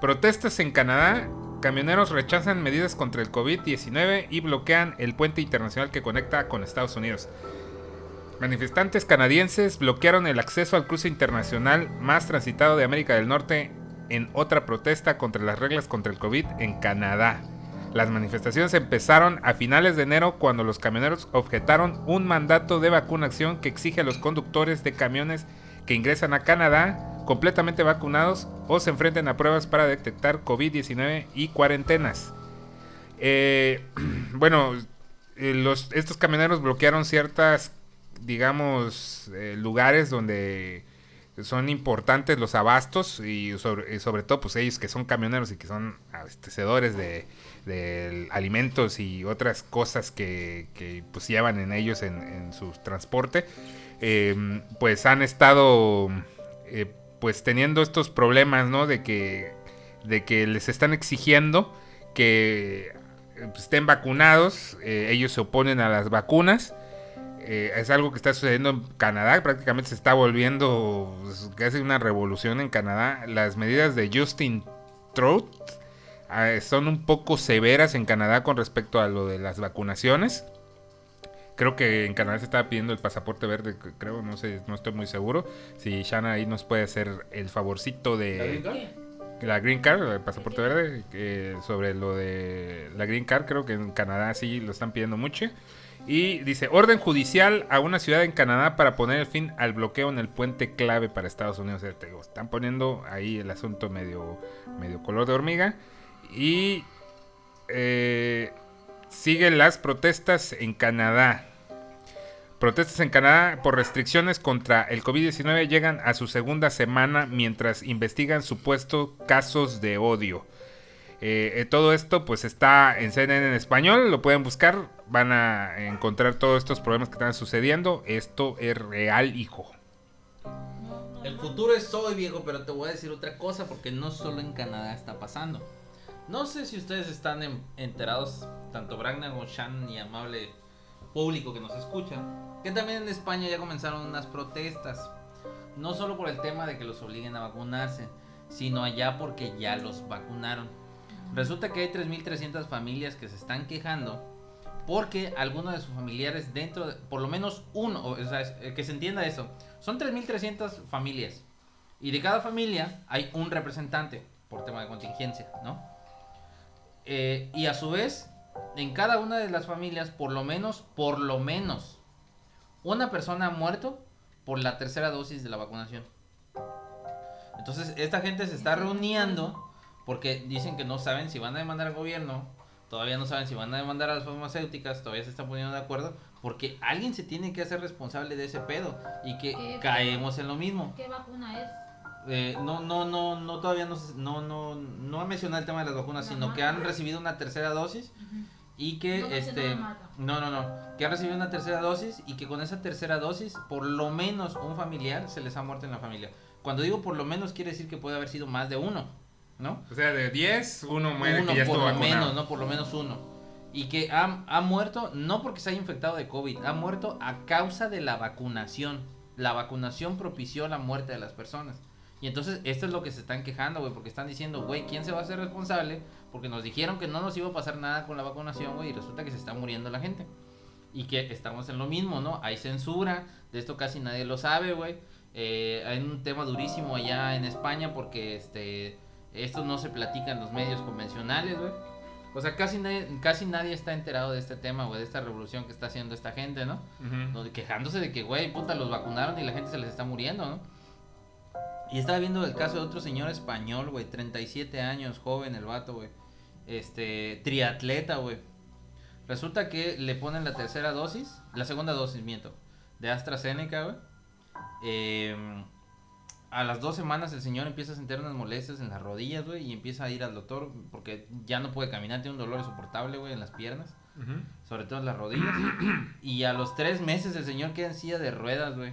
Protestas en Canadá. Camioneros rechazan medidas contra el COVID-19 y bloquean el puente internacional que conecta con Estados Unidos. Manifestantes canadienses bloquearon el acceso al cruce internacional más transitado de América del Norte en otra protesta contra las reglas contra el COVID en Canadá. Las manifestaciones empezaron a finales de enero cuando los camioneros objetaron un mandato de vacunación que exige a los conductores de camiones que ingresan a Canadá completamente vacunados o se enfrenten a pruebas para detectar COVID-19 y cuarentenas. Eh, bueno, eh, estos camioneros bloquearon ciertas, digamos, eh, lugares donde son importantes los abastos y sobre, sobre todo pues ellos que son camioneros y que son abastecedores de, alimentos y otras cosas que, pues llevan en ellos en, en su transporte, eh, pues han estado eh, pues teniendo estos problemas, ¿no? De que, de que les están exigiendo que eh, pues, estén vacunados, ellos se oponen a las vacunas. Eh, es algo que está sucediendo en Canadá, prácticamente se está volviendo pues, casi una revolución en Canadá. Las medidas de Justin Trudeau eh, son un poco severas en Canadá con respecto a lo de las vacunaciones. Creo que en Canadá se estaba pidiendo el pasaporte verde, creo, no sé, no estoy muy seguro. Si Shana ahí nos puede hacer el favorcito ¿La green de card? la Green Card, el pasaporte verde, que sobre lo de la Green Card, creo que en Canadá sí lo están pidiendo mucho. Y dice, orden judicial a una ciudad en Canadá para poner fin al bloqueo en el puente clave para Estados Unidos. Digo, están poniendo ahí el asunto medio, medio color de hormiga. Y eh, siguen las protestas en Canadá. Protestas en Canadá por restricciones contra el COVID-19 llegan a su segunda semana mientras investigan supuestos casos de odio. Eh, eh, todo esto pues está en CNN en español, lo pueden buscar, van a encontrar todos estos problemas que están sucediendo. Esto es real, hijo. El futuro es hoy, viejo, pero te voy a decir otra cosa porque no solo en Canadá está pasando. No sé si ustedes están en- enterados, tanto Bragner como Shan y amable público que nos escucha, que también en España ya comenzaron unas protestas. No solo por el tema de que los obliguen a vacunarse, sino allá porque ya los vacunaron. Resulta que hay 3.300 familias que se están quejando porque algunos de sus familiares dentro, de, por lo menos uno, o sea, es- eh, que se entienda eso, son 3.300 familias y de cada familia hay un representante por tema de contingencia, ¿no? Eh, y a su vez, en cada una de las familias, por lo menos, por lo menos, una persona ha muerto por la tercera dosis de la vacunación. Entonces, esta gente se está reuniendo porque dicen que no saben si van a demandar al gobierno, todavía no saben si van a demandar a las farmacéuticas, todavía se están poniendo de acuerdo, porque alguien se tiene que hacer responsable de ese pedo y que caemos en lo mismo. ¿Qué vacuna es? Eh, no, no, no, no, todavía no, no, no, no ha mencionado el tema de las vacunas, sino que han recibido una tercera dosis y que, No este, no, no, no, que han recibido una tercera dosis y que con esa tercera dosis, por lo menos un familiar se les ha muerto en la familia. Cuando digo por lo menos, quiere decir que puede haber sido más de uno, ¿no? O sea, de 10, uno muere uno que ya por estuvo lo vacunado. menos, no por lo menos uno. Y que ha, ha muerto no porque se haya infectado de COVID, ha muerto a causa de la vacunación. La vacunación propició la muerte de las personas. Y entonces esto es lo que se están quejando, güey, porque están diciendo, güey, ¿quién se va a hacer responsable? Porque nos dijeron que no nos iba a pasar nada con la vacunación, güey, y resulta que se está muriendo la gente. Y que estamos en lo mismo, ¿no? Hay censura, de esto casi nadie lo sabe, güey. Eh, hay un tema durísimo allá en España porque este esto no se platica en los medios convencionales, güey. O sea, casi nadie, casi nadie está enterado de este tema, güey, de esta revolución que está haciendo esta gente, ¿no? Donde quejándose de que, güey, puta, los vacunaron y la gente se les está muriendo, ¿no? Y estaba viendo el caso de otro señor español, güey, 37 años, joven el vato, güey. Este, triatleta, güey. Resulta que le ponen la tercera dosis, la segunda dosis, miento, de AstraZeneca, güey. Em, a las dos semanas el señor empieza a sentir unas molestias en las rodillas, güey, y empieza a ir al doctor porque ya no puede caminar, tiene un dolor insoportable, güey, en las piernas sobre todo en las rodillas. y a los tres meses el señor queda en silla de ruedas, güey.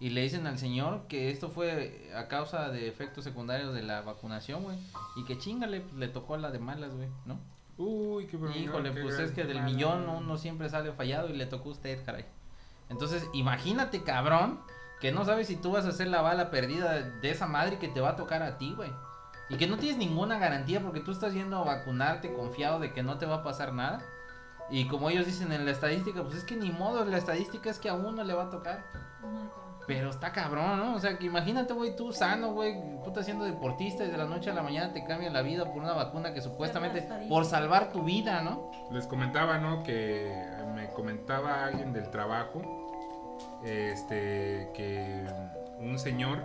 Y le dicen al señor que esto fue a causa de efectos secundarios de la vacunación, güey. Y que chingale, pues, le tocó la de malas, güey, ¿no? Uy, qué problema. Híjole, qué pues gran- es que del millón uno siempre sale fallado y le tocó a usted, caray. Entonces, imagínate, cabrón, que no sabes si tú vas a ser la bala perdida de esa madre que te va a tocar a ti, güey. Y que no tienes ninguna garantía porque tú estás yendo a vacunarte confiado de que no te va a pasar nada. Y como ellos dicen en la estadística, pues es que ni modo, la estadística es que a uno le va a tocar. Cabrón. Pero está cabrón, ¿no? O sea, que imagínate, güey, tú sano, güey, puta siendo deportista y de la noche a la mañana te cambia la vida por una vacuna que supuestamente por salvar tu vida, ¿no? Les comentaba, ¿no? Que me comentaba alguien del trabajo, este, que un señor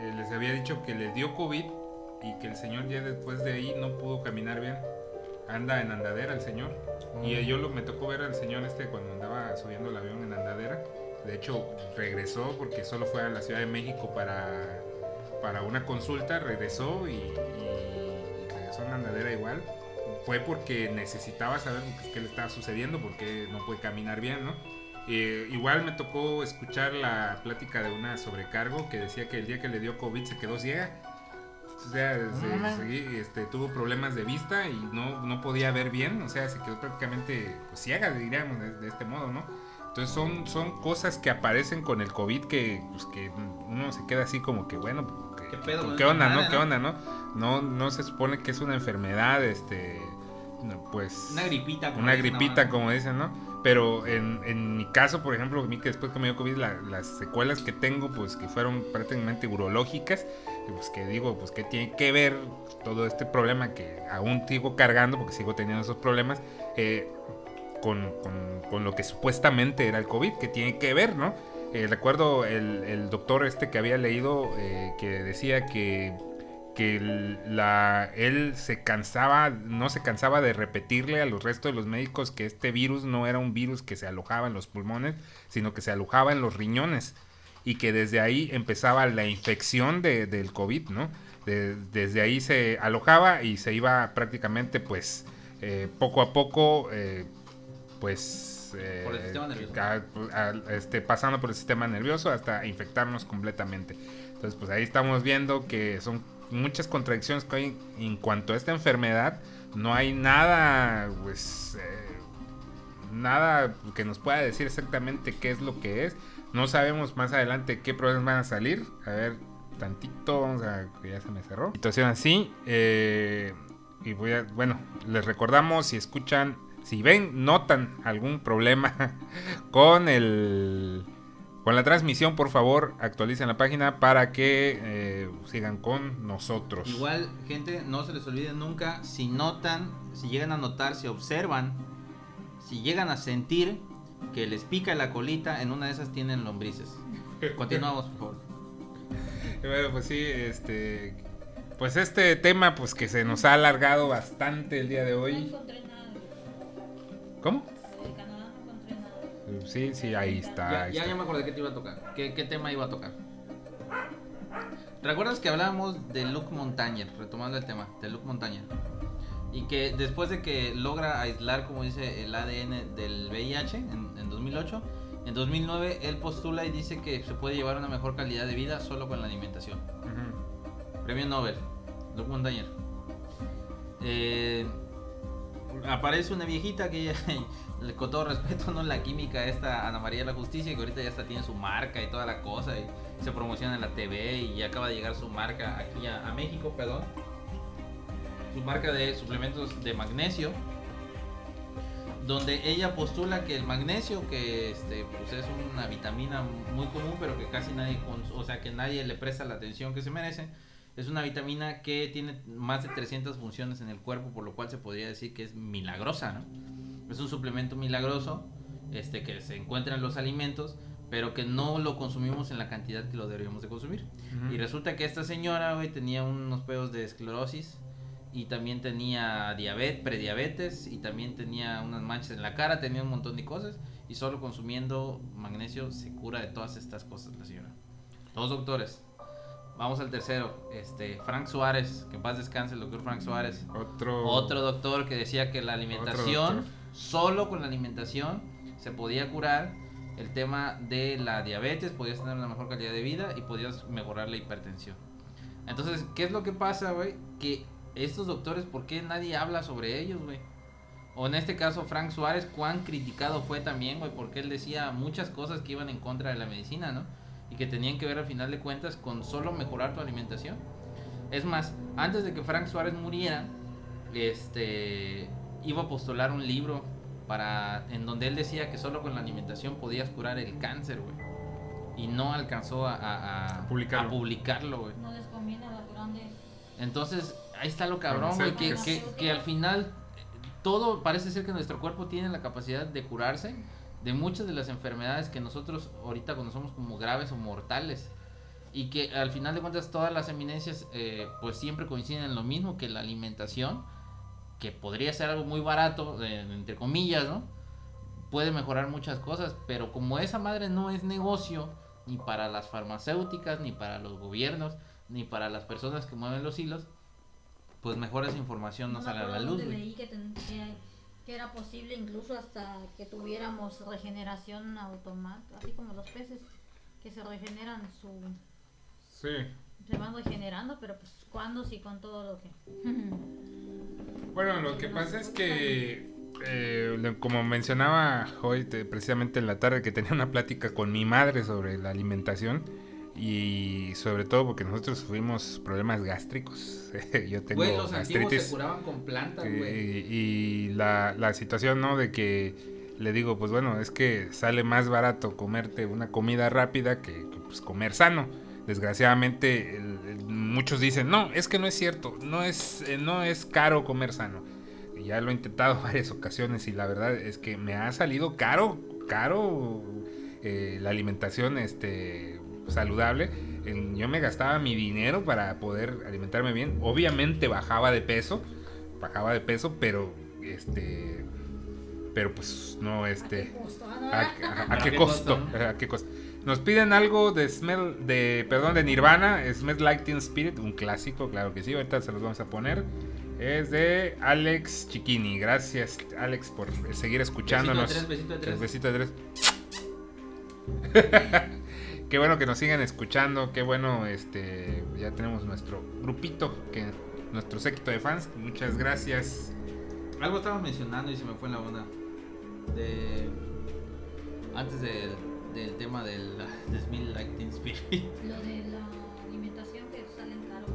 eh, les había dicho que le dio COVID y que el señor ya después de ahí no pudo caminar bien. Anda en andadera el señor. Y Mm. yo lo, me tocó ver al señor este cuando andaba subiendo el avión en andadera. De hecho, regresó porque solo fue a la Ciudad de México para, para una consulta, regresó y, y regresó en andadera igual. Fue porque necesitaba saber pues, qué le estaba sucediendo, porque no puede caminar bien, ¿no? Eh, igual me tocó escuchar la plática de una sobrecargo que decía que el día que le dio COVID se quedó ciega. O sea, se- este, tuvo problemas de vista y no, no podía ver bien, o sea, se quedó prácticamente pues, ciega, diríamos, de, de este modo, ¿no? Entonces son, son cosas que aparecen con el COVID que, pues, que uno se queda así como que, bueno, ¿qué, ¿Qué pedo ¿qué onda, no? ¿Qué no? onda, no? No, no se supone que es una enfermedad, este, pues... Una gripita. como Una gripita, ¿no? como dicen, ¿no? Pero en, en mi caso, por ejemplo, a mí que después que me dio COVID, la- las secuelas que tengo, pues que fueron prácticamente urológicas, y pues que digo, pues que tiene que ver todo este problema que aún sigo cargando, porque sigo teniendo esos problemas, eh, con, con- con lo que supuestamente era el COVID, que tiene que ver, ¿no? Eh, recuerdo el, el doctor este que había leído eh, que decía que que la, él se cansaba, no se cansaba de repetirle a los restos de los médicos que este virus no era un virus que se alojaba en los pulmones, sino que se alojaba en los riñones y que desde ahí empezaba la infección de- del COVID, ¿no? De- desde ahí se alojaba y se iba prácticamente pues eh, poco a poco eh, pues eh, Por el sistema nervioso. a- a- este, pasando por el sistema nervioso hasta infectarnos completamente. Entonces, pues ahí estamos viendo que son muchas contradicciones que hay en cuanto a esta enfermedad. No hay nada, pues, eh, nada que nos pueda decir exactamente qué es lo que es. No sabemos más adelante qué problemas van a salir. A ver, tantito, vamos a ya se me cerró. Situación así. eh, y voy a, bueno, les recordamos si escuchan, si ven, notan algún problema con el con la transmisión, por favor, actualicen la página para que eh, sigan con nosotros. Igual, gente, no se les olvide nunca, si notan, si llegan a notar, si observan, si llegan a sentir que les pica la colita, en una de esas tienen lombrices. Continuamos, por favor. Bueno, pues sí, este, pues este tema, pues que se nos ha alargado bastante el día de No hoy. encontré nada. ¿Cómo? Sí, sí, ahí está. Ya, ahí ya, está. ya me acordé que te iba a tocar. ¿Qué, qué tema iba a tocar? ¿Recuerdas que hablábamos de Luke Montañer? Retomando el tema, de Luke Montañer. Y que después de que logra aislar, como dice, el ADN del VIH en, en 2008, en 2009 él postula y dice que se puede llevar una mejor calidad de vida solo con la alimentación. Premio Nobel, Luke Montañer. Eh, aparece una viejita que con todo respeto, no la química esta Ana María de la Justicia, que ahorita ya está tiene su marca y toda la cosa, y se promociona en la TV y acaba de llegar su marca aquí a, México, perdón. Su marca de suplementos de magnesio. Donde ella postula que el magnesio, que este, pues es una vitamina muy común, pero que casi nadie, o sea, que nadie le presta la atención que se merece, es una vitamina que tiene más de 300 funciones en el cuerpo, por lo cual se podría decir que es milagrosa, ¿no? Es un suplemento milagroso este, que se encuentra en los alimentos, pero que no lo consumimos en la cantidad que lo deberíamos de consumir. Y resulta que esta señora, güey, tenía unos pedos de esclerosis y también tenía diabetes, prediabetes y también tenía unas manchas en la cara, tenía un montón de cosas y solo consumiendo magnesio se cura de todas estas cosas la señora. Dos doctores. Vamos al tercero, este Frank Suárez, que en paz descanse el doctor Frank Suárez. Otro. Otro doctor que decía que la alimentación. Solo con la alimentación, se podía curar el tema de la diabetes, podías tener una mejor calidad de vida y podías mejorar la hipertensión. Entonces, ¿qué es lo que pasa, güey? Que estos doctores, ¿por qué nadie habla sobre ellos, güey? O en este caso, Frank Suárez, cuán criticado fue también, güey, porque él decía muchas cosas que iban en contra de la medicina, ¿no? Y que tenían que ver al final de cuentas con solo mejorar tu alimentación. Es más, antes de que Frank Suárez muriera, este iba a postular un libro para en donde él decía que solo con la alimentación podías curar el cáncer, güey. Y no alcanzó a, a- a- Publicarlo. a publicarlo, güey. No les conviene a los grandes. Entonces, ahí está lo cabrón, güey, que, que, que al final todo parece ser que nuestro cuerpo tiene la capacidad de curarse de muchas de las enfermedades que nosotros ahorita conocemos como graves o mortales. Y que al final de cuentas todas las eminencias eh, pues siempre coinciden en lo mismo que la alimentación, que podría ser algo muy barato, eh, entre comillas, ¿no? Puede mejorar muchas cosas, pero como esa madre no es negocio, ni para las farmacéuticas, ni para los gobiernos, ni para las personas que mueven los hilos, pues mejor esa información no me sale a la luz, leí que, ten- que- que era posible incluso hasta que tuviéramos regeneración automática, así como los peces que se regeneran su Sí. se van regenerando, pero pues cuándo si con todo lo que Bueno, lo que pasa es que, eh, como mencionaba hoy, te- precisamente en la tarde, que tenía una plática con mi madre sobre la alimentación y sobre todo porque nosotros sufrimos problemas gástricos. Yo tengo Güey, los gastritis. se curaban con plantas, Y, güey. y la, la situación, ¿no? De que le digo, pues bueno, es que sale más barato comerte una comida rápida que, que, pues, comer sano. Desgraciadamente, el- el- muchos dicen, no, es que no es cierto, no es, eh, no es caro comer sano. Ya lo he intentado varias ocasiones y la verdad es que me ha salido caro, caro eh, la alimentación este, saludable. Yo me gastaba mi dinero para poder alimentarme bien. Obviamente bajaba de peso, bajaba de peso, pero este, pero pues no este. ¿A, a- a qué costo? ¿A qué costo? Nos piden algo de Smell, de, perdón, de Nirvana, Smell Like Teen Spirit, un clásico, claro que sí, ahorita se los vamos a poner. Es de Alex Chiquini. Gracias, Alex, por seguir escuchándonos. Besito de tres, besito de tres. Besito de tres. qué bueno que nos sigan escuchando, qué bueno, este, ya tenemos nuestro grupito, que nuestro séquito de fans. Muchas gracias. Algo estaba mencionando y se me fue en la onda. De. Antes del, del tema del de Smell Like Teen Spirit. Lo de la alimentación que salen sano.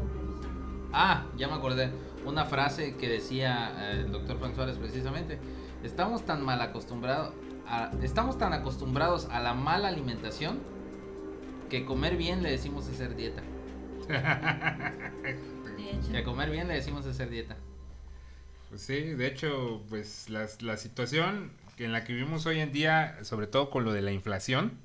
Ah, ya me acordé. Una frase que decía eh, el doctor Juan Suárez precisamente. Estamos tan mal acostumbrados. A, estamos tan acostumbrados a la mala alimentación que comer bien le decimos hacer dieta. De hecho, Que a comer bien le decimos hacer dieta. Pues sí, de hecho, pues las- la, situación que en la que vivimos hoy en día, sobre todo con lo de la inflación,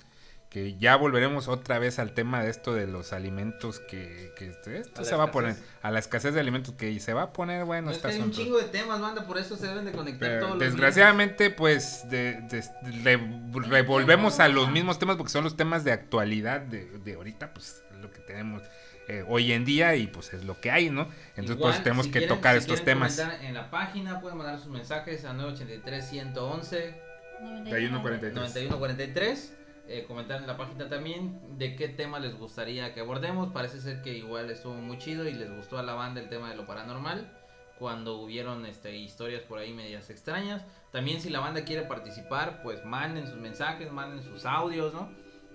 que ya volveremos otra vez al tema de esto de los alimentos que, que este- esto se va a poner, escasez. a la escez de alimentos que se va a poner bueno es que hay un chingo de temas, banda, por eso se deben de conectar Pero todos los desgraciadamente, pues, de- de- re- revolvemos a los mismos temas porque son los temas de actualidad de, de ahorita, pues, es lo que tenemos eh, hoy en día y pues es lo que hay, ¿no? Entonces, Igual, pues, tenemos si que quieren- tocar si estos temas. comentar En la página pueden mandar sus mensajes a 983-111. 91, 9143. Eh, comentar en la página también de qué tema les gustaría que abordemos. Parece ser que igual estuvo muy chido y les gustó a la banda el tema de lo paranormal. cuando hubieron este, historias por ahí medias extrañas. También si la banda quiere participar, pues manden sus mensajes, manden sus audios, ¿no?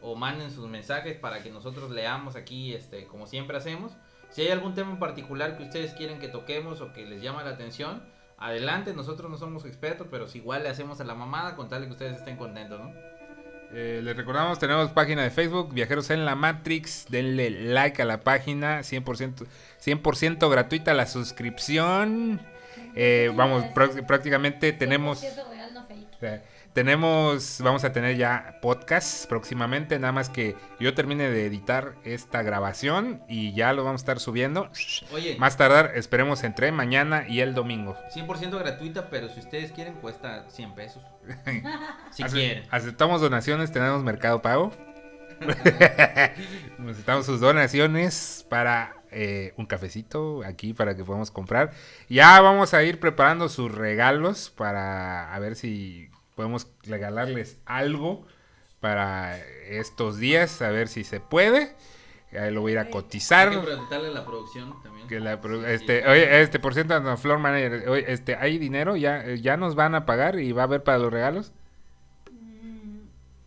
O manden sus mensajes para que nosotros leamos aquí, este, como siempre hacemos. Si hay algún tema en particular que ustedes quieren que toquemos o que les llama la atención, adelante, nosotros no somos expertos, pero si igual le hacemos a la mamada con tal de que ustedes estén contentos, ¿no? Eh, les recordamos, tenemos página de Facebook, Viajeros en la Matrix. Denle like a la página, 100%, 100 gratuita la suscripción. Eh, vamos, prá- prácticamente tenemos... 100% real, no fake. Tenemos, vamos a tener ya podcast próximamente, nada más que yo termine de editar esta grabación y ya lo vamos a estar subiendo. Oye, Más tardar, esperemos entre mañana y el domingo. 100% gratuita, pero si ustedes quieren cuesta 100 pesos. si Ace- quieren. Aceptamos donaciones, tenemos Mercado Pago. Necesitamos sus donaciones para eh, un cafecito aquí para que podamos comprar. Ya vamos a ir preparando sus regalos para a ver si podemos regalarles algo para estos días, a ver si se puede. Ahí lo voy a ir a cotizar. Hay que preguntarle a la producción también. Que la pro- Sí, este, sí. oye, este, por cierto, no, Floor Manager, oye, este, ¿hay dinero? ¿Ya, ¿Ya nos van a pagar y va a haber para los regalos? Mm,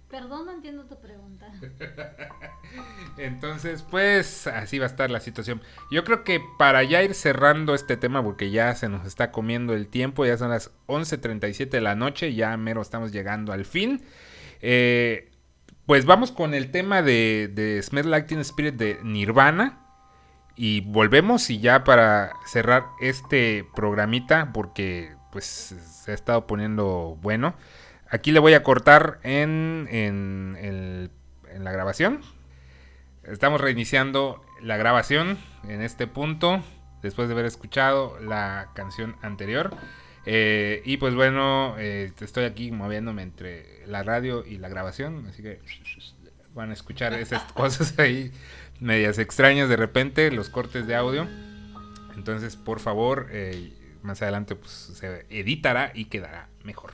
perdón, no entiendo tu pregunta. Entonces, pues, así va a estar la situación. Yo creo que para ya ir cerrando este tema, porque ya se nos está comiendo el tiempo, ya son las 11.37 de la noche, ya mero estamos llegando al fin. Eh, pues vamos con el tema de, de Smell Like Spirit de Nirvana. Y volvemos y ya para cerrar este programita, porque pues se ha estado poniendo bueno. Aquí le voy a cortar en, el- en la grabación. Estamos reiniciando la grabación en este punto, después de haber escuchado la canción anterior. Eh, y pues bueno, eh, estoy aquí moviéndome entre la radio y la grabación, así que van a escuchar esas cosas ahí medias extrañas de repente, los cortes de audio. Entonces, por favor, eh, más adelante pues, se editará y quedará mejor.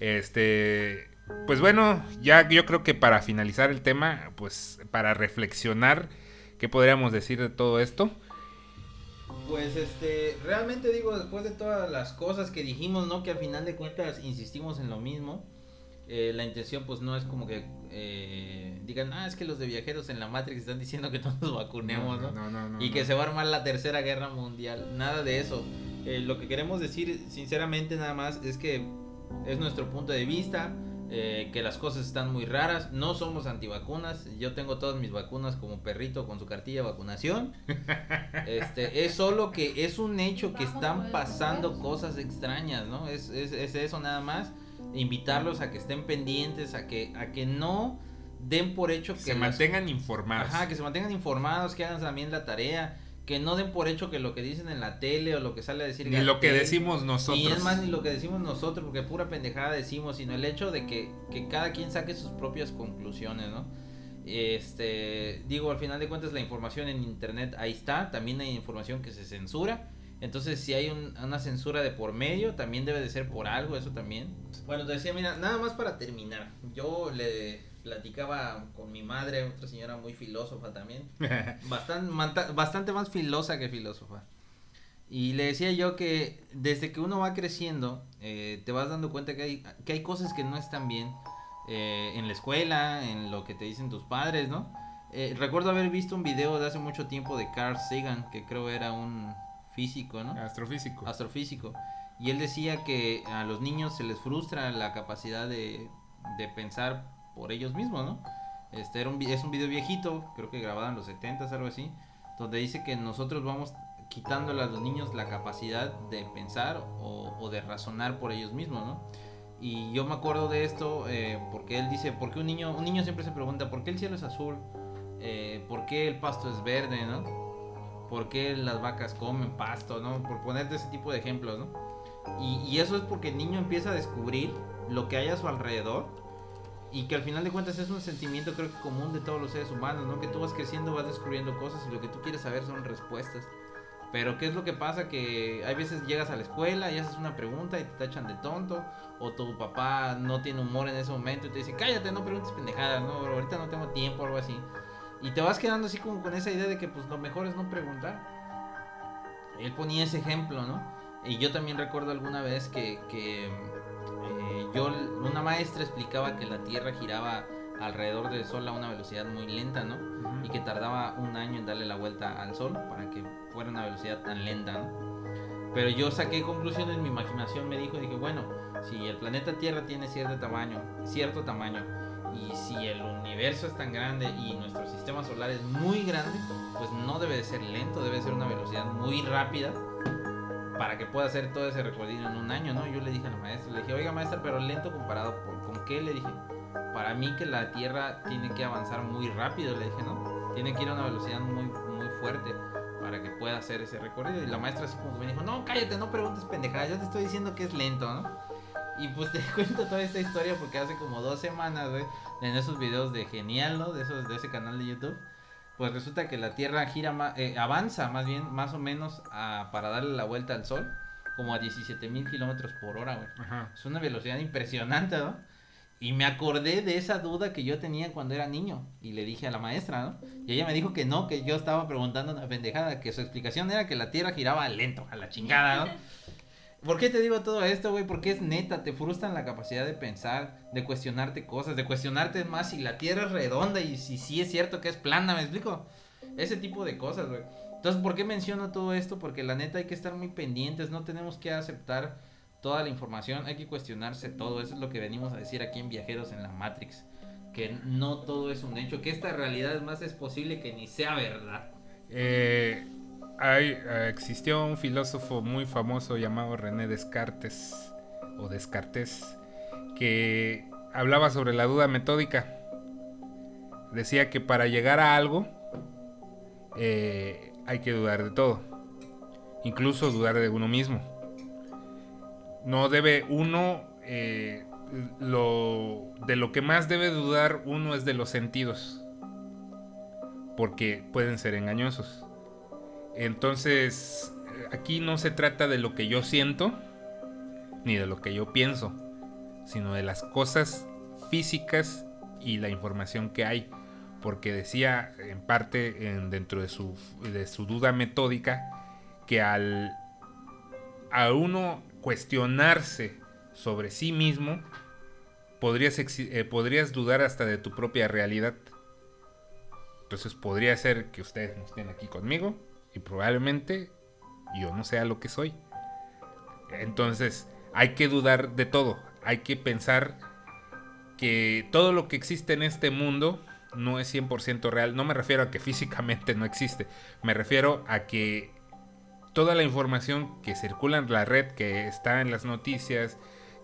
Este, pues bueno, ya yo creo que para finalizar el tema, pues para reflexionar, ¿qué podríamos decir de todo esto? Pues este, realmente digo, después de todas las cosas que dijimos, ¿no? Que al final de cuentas insistimos en lo mismo. eh, la intención pues no es como que eh, digan, ah, es que los de viajeros en la Matrix están diciendo que todos nos vacunemos, ¿no? no, no, no, y que no. se va a armar la tercera guerra mundial. Nada de eso. Eh, lo que queremos decir, sinceramente, nada más es que es nuestro punto de vista. Eh, que las cosas están muy raras. No somos antivacunas. Yo tengo todas mis vacunas como perrito con su cartilla de vacunación. Este, es solo que es un hecho que están pasando cosas extrañas, ¿no? Es, es, es eso nada más. Invitarlos a que estén pendientes, a que, a que no den por hecho que se las- mantengan informados. Ajá, que se mantengan informados, que hagan también la tarea, que no den por hecho que lo que dicen en la tele o lo que sale a decir Ni lo que decimos nosotros. Y es más ni lo que decimos nosotros, porque pura pendejada decimos, sino el hecho de que, que cada quien saque sus propias conclusiones, ¿no? Este, digo, al final de cuentas la información en internet ahí está, también hay información que se censura. Entonces, si hay un- una censura de por medio, también debe de ser por algo, eso también. Bueno, te decía, mira, nada más para terminar. Yo le platicaba con mi madre, otra señora muy filósofa también. Bastante, bastante más filosa que filósofa. Y le decía yo que desde que uno va creciendo, eh, te vas dando cuenta que hay, que hay cosas que no están bien eh, en la escuela, en lo que te dicen tus padres, ¿no? Eh, recuerdo haber visto un video de hace mucho tiempo de Carl Sagan, que creo era un físico, ¿no? Astrofísico. astrofísico. Y él decía que a los niños se les frustra la capacidad de, de pensar por ellos mismos, ¿no? Este es un video viejito, creo que grabado en los 70 algo así, donde dice que nosotros vamos quitándole a los niños la capacidad de pensar o, de razonar por ellos mismos, ¿no? Y yo me acuerdo de esto eh, porque él dice, ¿por qué un niño, un niño siempre se pregunta, ¿por qué el cielo es azul? Eh, ¿Por qué el pasto es verde? ¿Por qué las vacas comen pasto, no? Por ponerte ese tipo de ejemplos, ¿no? Y eso es porque el niño empieza a descubrir lo que hay a su alrededor y que al final de cuentas es un sentimiento creo que común de todos los seres humanos, ¿no? Que tú vas creciendo, vas descubriendo cosas y lo que tú quieres saber son respuestas. Pero ¿qué es lo que pasa? Que hay veces llegas a la escuela y haces una pregunta y te tachan de tonto o tu papá no tiene humor en ese momento y te dice, cállate, no preguntes pendejadas, no, ahorita no tengo tiempo o algo así. Y te vas quedando así como con esa idea de que pues lo mejor es no preguntar. Él ponía ese ejemplo, ¿no? Y yo también recuerdo alguna vez que, que eh, yo, una maestra explicaba que la Tierra giraba alrededor del Sol a una velocidad muy lenta, ¿no? Y que tardaba un año en darle la vuelta al Sol para que fuera una velocidad tan lenta, ¿no? Pero yo saqué conclusiones, mi imaginación me dijo, dije, bueno, si el planeta Tierra tiene cierto tamaño, cierto tamaño, y si el universo es tan grande y nuestro sistema solar es muy grande, pues no debe de ser lento, debe de ser una velocidad muy rápida para que pueda hacer todo ese recorrido en un año, ¿no? Yo le dije a la maestra, le dije, oiga maestra, pero lento comparado con qué, le dije, para mí que la Tierra tiene que avanzar muy rápido, le dije, ¿no? Tiene que ir a una velocidad muy, muy fuerte para que pueda hacer ese recorrido. Y la maestra así como me dijo, no, cállate, no preguntes pendejada, yo te estoy diciendo que es lento, ¿no? Y pues te cuento toda esta historia porque hace como dos semanas, güey, en esos videos de Genial, ¿no? De, esos, de ese canal de YouTube pues resulta que la Tierra gira eh, avanza más bien, más o menos para darle la vuelta al Sol, como a 17 mil kilómetros por hora, güey. Es una velocidad impresionante, ¿no? Y me acordé de esa duda que yo tenía cuando era niño. Y le dije a la maestra, ¿no? Y ella me dijo que no, que yo estaba preguntando una pendejada, que su explicación era que la Tierra giraba lento, a la chingada, ¿no? ¿Por qué te digo todo esto, güey? Porque es neta, te frustran la capacidad de pensar, de cuestionarte cosas, de cuestionarte más si la Tierra es redonda y si sí es cierto que es plana, ¿me explico? Ese tipo de cosas, güey. Entonces, ¿por qué menciono todo esto? Porque la neta hay que estar muy pendientes, no tenemos que aceptar toda la información, hay que cuestionarse todo. Eso es lo que venimos a decir aquí en Viajeros en la Matrix. Que no todo es un hecho, que esta realidad es más es posible que ni sea verdad. Eh, hay, eh, existió un filósofo muy famoso llamado René Descartes, o Descartes, que hablaba sobre la duda metódica. Decía que para llegar a algo eh, hay que dudar de todo, incluso dudar de uno mismo. No debe uno, eh, lo, de lo que más debe dudar uno es de los sentidos, porque pueden ser engañosos. Entonces, aquí no se trata de lo que yo siento, ni de lo que yo pienso, sino de las cosas físicas y la información que hay. Porque decía en parte dentro de su, de su duda metódica que al a uno cuestionarse sobre sí mismo, podrías, eh, podrías dudar hasta de tu propia realidad. Entonces podría ser que ustedes no estén aquí conmigo y probablemente yo no sea lo que soy. Entonces, hay que dudar de todo. Hay que pensar que todo lo que existe en este mundo no es 100% real. No me refiero a que físicamente no existe. Me refiero a que toda la información que circula en la red, que está en las noticias,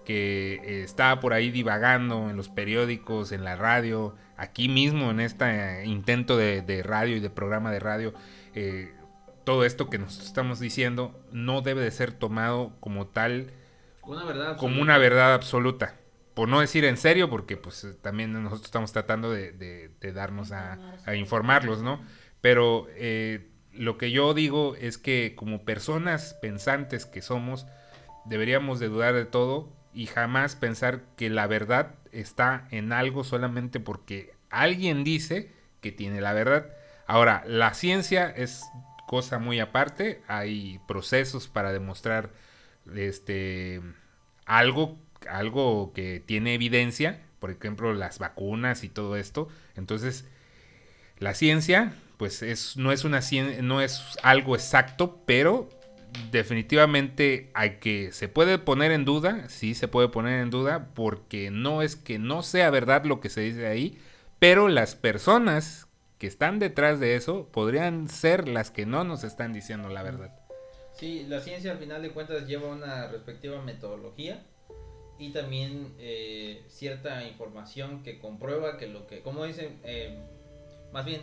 que está por ahí divagando en los periódicos, en la radio, aquí mismo en este intento de, radio y de programa de radio, eh, todo esto que nos estamos diciendo no debe de ser tomado como tal, una verdad como una verdad absoluta. Por no decir en serio, porque pues también nosotros estamos tratando de, darnos a, informarlos, ¿no? Pero eh, lo que yo digo es que como personas pensantes que somos, deberíamos de dudar de todo y jamás pensar que la verdad está en algo solamente porque alguien dice que tiene la verdad. Ahora, la ciencia es cosa muy aparte. Hay procesos para demostrar este algo, algo que tiene evidencia, por ejemplo, las vacunas y todo esto. Entonces, la ciencia, pues es, no es una no es algo exacto, pero definitivamente hay que se puede poner en duda, sí se puede poner en duda porque no es que no sea verdad lo que se dice ahí, pero las personas que están detrás de eso podrían ser las que no nos están diciendo la verdad. Sí, la ciencia al final de cuentas lleva una respectiva metodología y también eh, cierta información que comprueba que lo que, como dicen, eh, más bien,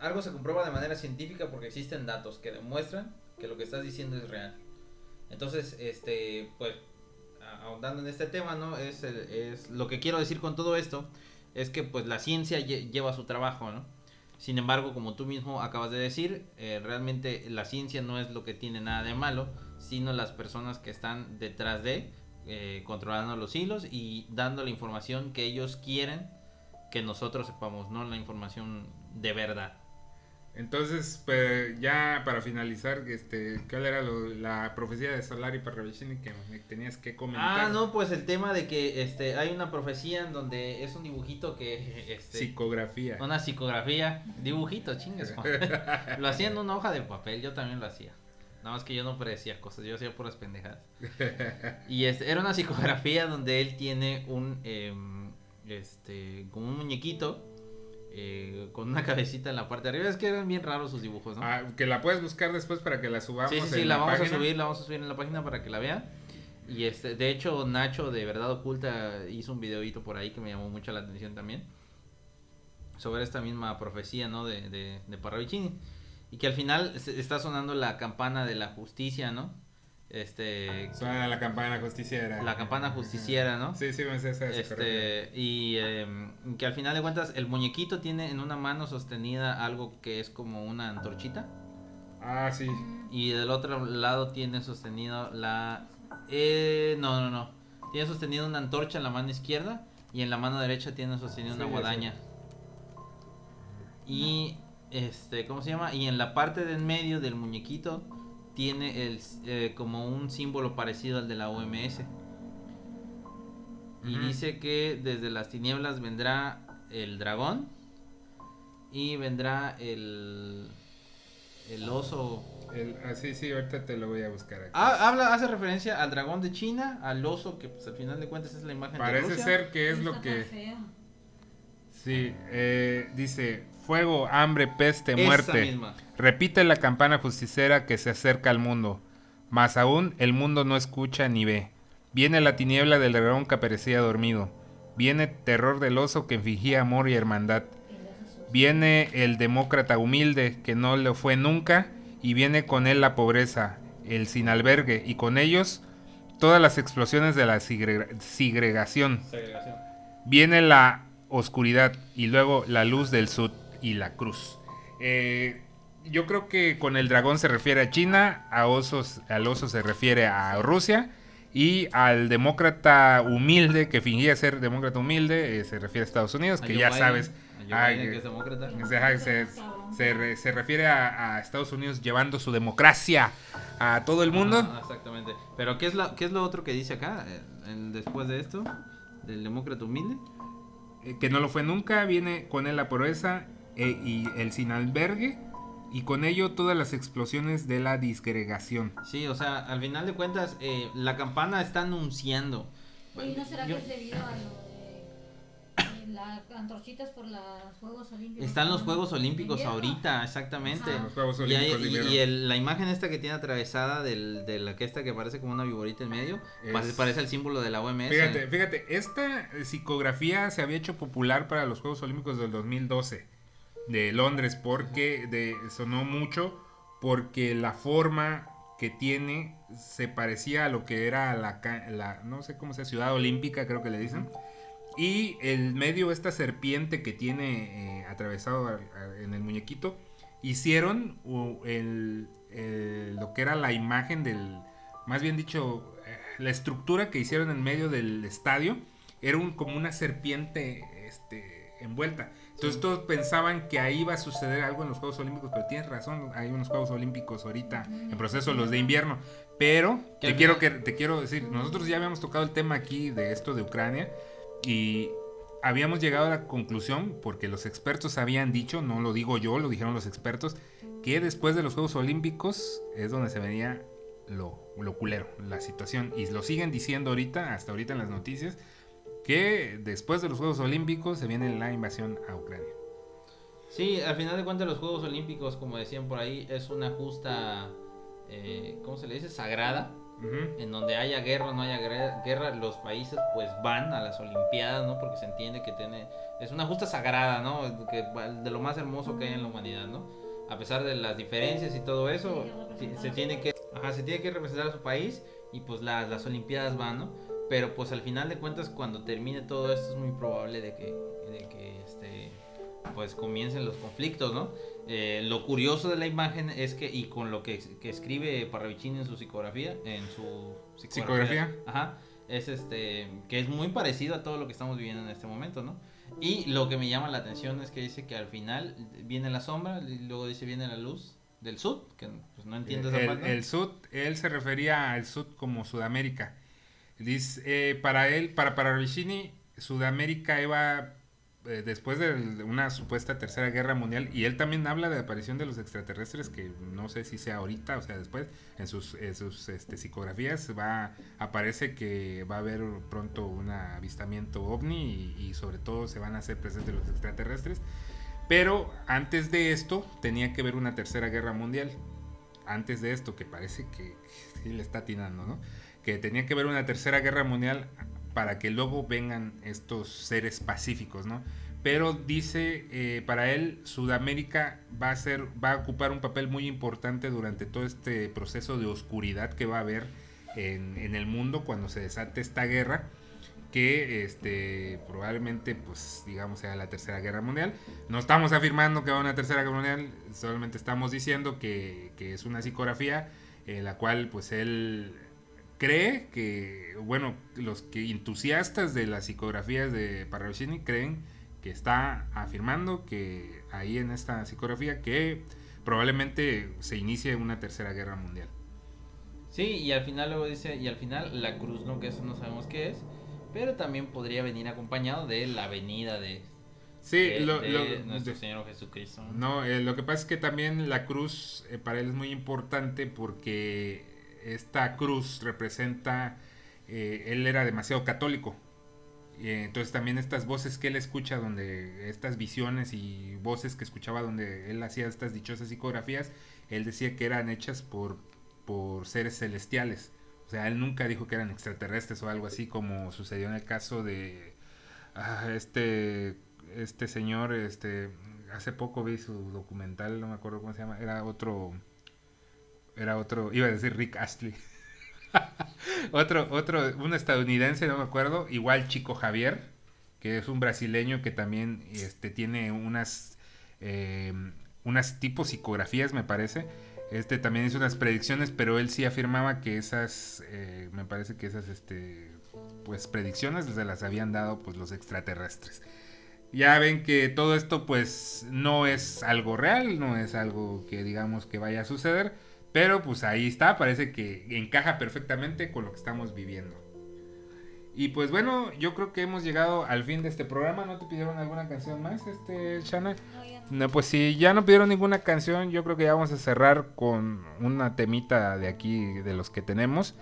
algo se comprueba de manera científica porque existen datos que demuestran que lo que estás diciendo es real. Entonces, este, pues, ahondando en este tema, ¿no? Es, es lo que quiero decir con todo esto, es que pues la ciencia lleva su trabajo, ¿no? Sin embargo, como tú mismo acabas de decir, eh, realmente la ciencia no es lo que tiene nada de malo, sino las personas que están detrás de, eh, controlando los hilos y dando la información que ellos quieren que nosotros sepamos, no la información de verdad. Entonces, pues, ya para finalizar, este, ¿cuál era lo- la profecía de Solari Parravicini que me tenías que comentar? Ah, no, pues el tema de que este hay una profecía en donde es un dibujito que este Psicografía. una psicografía, dibujito, chingues. Juan. lo hacía en una hoja de papel, yo también lo hacía. Nada más que yo no predecía cosas, yo hacía puras pendejadas. Y este, era una psicografía donde él tiene un em, este como un muñequito eh, con una cabecita en la parte de arriba. Es que eran bien raros sus dibujos, ¿no? Ah, que la puedes buscar después para que la subamos. Sí, sí, sí, en la vamos página. a subir, la vamos a subir en la página para que la vean. Y este, de hecho, Nacho de Verdad Oculta hizo un videito por ahí que me llamó mucho la atención también. Sobre esta misma profecía, ¿no? De, de, de Parravicini. Y que al final está sonando la campana de la justicia, ¿no? Este. Suena la campana justiciera. La campana justiciera, ¿no? Sí, sí, me sé esa. Este, y em, que al final de cuentas el muñequito tiene en una mano sostenida algo que es como una antorchita. Ah, sí. Y del otro lado tiene sostenido la... Eh, no, no, no. Tiene sostenido una antorcha en la mano izquierda y en la mano derecha tiene sostenido Sí, una guadaña. Y, este, ¿cómo se llama? Y en la parte de en medio del muñequito tiene el, eh, como un símbolo parecido al de la OMS. Y dice que desde las tinieblas vendrá el dragón y vendrá el, el oso El- ah, sí, sí, ahorita te lo voy a buscar aquí. Ah, habla, hace referencia al dragón de China, al oso, que pues al final de cuentas es la imagen de Parece Rusia. ser que es Está lo que... feo. Sí, eh, dice, fuego, hambre, peste, Esa muerte. misma. Repite la campana justicera que se acerca al mundo. Mas aún el mundo no escucha ni ve. Viene la tiniebla del dragón que aparecía dormido. Viene terror del oso que fingía amor y hermandad. Viene el demócrata humilde que no lo fue nunca. Y viene con él la pobreza, el sin albergue. Y con ellos todas las explosiones de la segre- segregación. Viene la oscuridad y luego la luz del sud y la cruz. Eh, yo creo que con el dragón se refiere a China, a osos, al oso se refiere a Rusia y al demócrata humilde que fingía ser demócrata humilde eh, se refiere a Estados Unidos, que ya Biden, sabes. a que- es demócrata. se, ajá, se- se re- se refiere a, a Estados Unidos llevando su democracia a todo el mundo. Ah, exactamente. Pero ¿qué es, la, ¿qué es lo otro que dice acá? eh, en- después de esto, del demócrata humilde. eh, que no lo fue nunca, viene con él la pobreza eh, y el sin albergue, y con ello todas las explosiones de la disgregación. Sí, o sea, al final de cuentas, eh, la campana está anunciando. Oye, ¿no será Yo- que es debido a lo de eh, las antorchitas por los Juegos Olímpicos? Están los. Juegos Olímpicos ahorita, exactamente. Los Juegos Y, hay- Olímpicos de y- y el- la imagen esta que tiene atravesada del, de la que esta que parece como una viborita en medio, Es- parece, parece el símbolo de la OMS. Fíjate, fíjate, esta psicografía se había hecho popular para los Juegos Olímpicos del 2012 de Londres porque de, sonó mucho porque la forma que tiene se parecía a lo que era la, no sé cómo sea, ciudad olímpica creo que le dicen. Y el medio, esta serpiente que tiene eh, atravesado a- a- en el muñequito, hicieron el- el- lo que era la imagen del, más bien dicho, eh, la estructura que hicieron en medio del estadio, era un, como una serpiente este, envuelta. Entonces todos pensaban que ahí iba a suceder algo en los Juegos Olímpicos, pero tienes razón, hay unos Juegos Olímpicos ahorita en proceso, los de invierno. Pero te quiero, que, te quiero decir, nosotros ya habíamos tocado el tema aquí de esto de Ucrania y habíamos llegado a la conclusión, porque los expertos habían dicho, no lo digo yo, lo dijeron los expertos, que después de los Juegos Olímpicos es donde se venía lo, lo culero, la situación. Y lo siguen diciendo ahorita, hasta ahorita en las noticias, que después de los Juegos Olímpicos se viene la invasión a Ucrania. Sí, al final de cuentas los Juegos Olímpicos, como decían por ahí, es una justa, eh, ¿cómo se le dice? Sagrada. En donde haya guerra o no haya guerra, los países pues van a las Olimpiadas, ¿no? Porque se entiende que tiene, es una justa sagrada, ¿no? Que, de lo más hermoso que hay en la humanidad, ¿no? A pesar de las diferencias y todo eso, se tiene que, ajá, se tiene que representar a su país y pues las, las Olimpiadas van, ¿no? Pero pues al final de cuentas cuando termine todo esto es muy probable de que, de que este, pues comiencen los conflictos, ¿no? Eh, lo curioso de la imagen es que, y con lo que, que escribe Parravicini en su psicografía, en su Psicografía. ajá, es este que es muy parecido a todo lo que estamos viviendo en este momento, ¿no? Y lo que me llama la atención es que dice que al final viene la sombra y luego dice viene la luz del sud, que pues, no entiendo esa el, parte. el sud, él se refería al sud como Sudamérica. Dice, eh, para él, para Parravicini, Sudamérica iba eh, después de una supuesta tercera guerra mundial, y él también habla de la aparición de los extraterrestres, que no sé si sea ahorita o sea después, en sus, en sus este, psicografías va, aparece que va a haber pronto un avistamiento ovni y, y sobre todo se van a hacer presentes los extraterrestres. Pero antes de esto tenía que ver una tercera guerra mundial. Antes de esto, que parece que sí le está atinando, ¿no? Que tenía que ver una tercera guerra mundial para que luego vengan estos seres pacíficos, ¿no? Pero dice, eh, para él, Sudamérica va a ser, va a ocupar un papel muy importante durante todo este proceso de oscuridad que va a haber en, en el mundo cuando se desate esta guerra que este probablemente pues digamos sea la tercera guerra mundial no estamos afirmando que va a una tercera guerra mundial solamente estamos diciendo que, que es una psicografía en la cual pues él cree que bueno los que entusiastas de las psicografías de Parravicini creen que está afirmando que ahí en esta psicografía que probablemente se inicie una tercera guerra mundial Sí, y al final luego dice, y al final la cruz, ¿no? Que eso no sabemos qué es, pero también podría venir acompañado de la venida de, sí de- lo- de lo- nuestro de- Señor Jesucristo. ¿no? No, eh, lo que pasa es que también la cruz eh, para él es muy importante porque esta cruz representa, eh, él era demasiado católico. Eh, entonces también estas voces que él escucha, donde estas visiones y voces que escuchaba donde él hacía estas dichosas psicografías, él decía que eran hechas por, por seres celestiales. O sea, él nunca dijo que eran extraterrestres o algo así como sucedió en el caso de ah, este este señor, este, hace poco vi su documental, no me acuerdo cómo se llama, era otro, era otro, iba a decir Rick Astley, otro, otro, un estadounidense, no me acuerdo, igual Chico Javier, que es un brasileño que también, este, tiene unas, eh, unas tipos psicografías, me parece, este también hizo unas predicciones, pero él sí afirmaba que esas, eh, me parece que esas, este, pues predicciones se las habían dado pues los extraterrestres. Ya ven que todo esto pues no es algo real, no es algo que digamos que vaya a suceder, pero pues ahí está, parece que encaja perfectamente con lo que estamos viviendo. Y pues bueno, yo creo que hemos llegado al fin de este programa. ¿No te pidieron alguna canción más, este Shana? No, ya no. No, pues si ya no pidieron ninguna canción, yo creo que ya vamos a cerrar con una temita de aquí, de los que tenemos,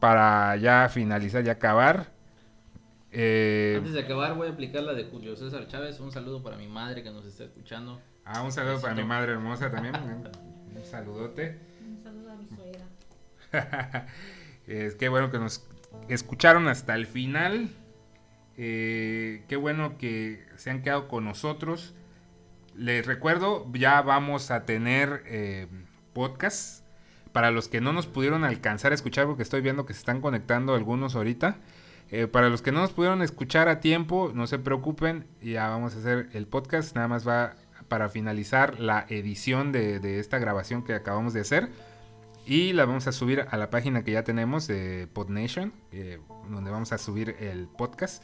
para ya finalizar y acabar. Eh, Antes de acabar voy a aplicar la de Julio César Chávez. Un saludo para mi madre que nos está escuchando. ah, un saludo para mi madre hermosa también. Un saludote. es que bueno que nos escucharon hasta el final. Eh, qué bueno que se han quedado con nosotros. Les recuerdo, ya vamos a tener eh, podcast. Para los que no nos pudieron alcanzar a escuchar, porque estoy viendo que se están conectando algunos ahorita. Eh, para los que no nos pudieron escuchar a tiempo, no se preocupen, ya vamos a hacer el podcast. Nada más va para finalizar la edición de, de esta grabación que acabamos de hacer. Y la vamos a subir a la página que ya tenemos de PodNation, eh, donde vamos a subir el podcast.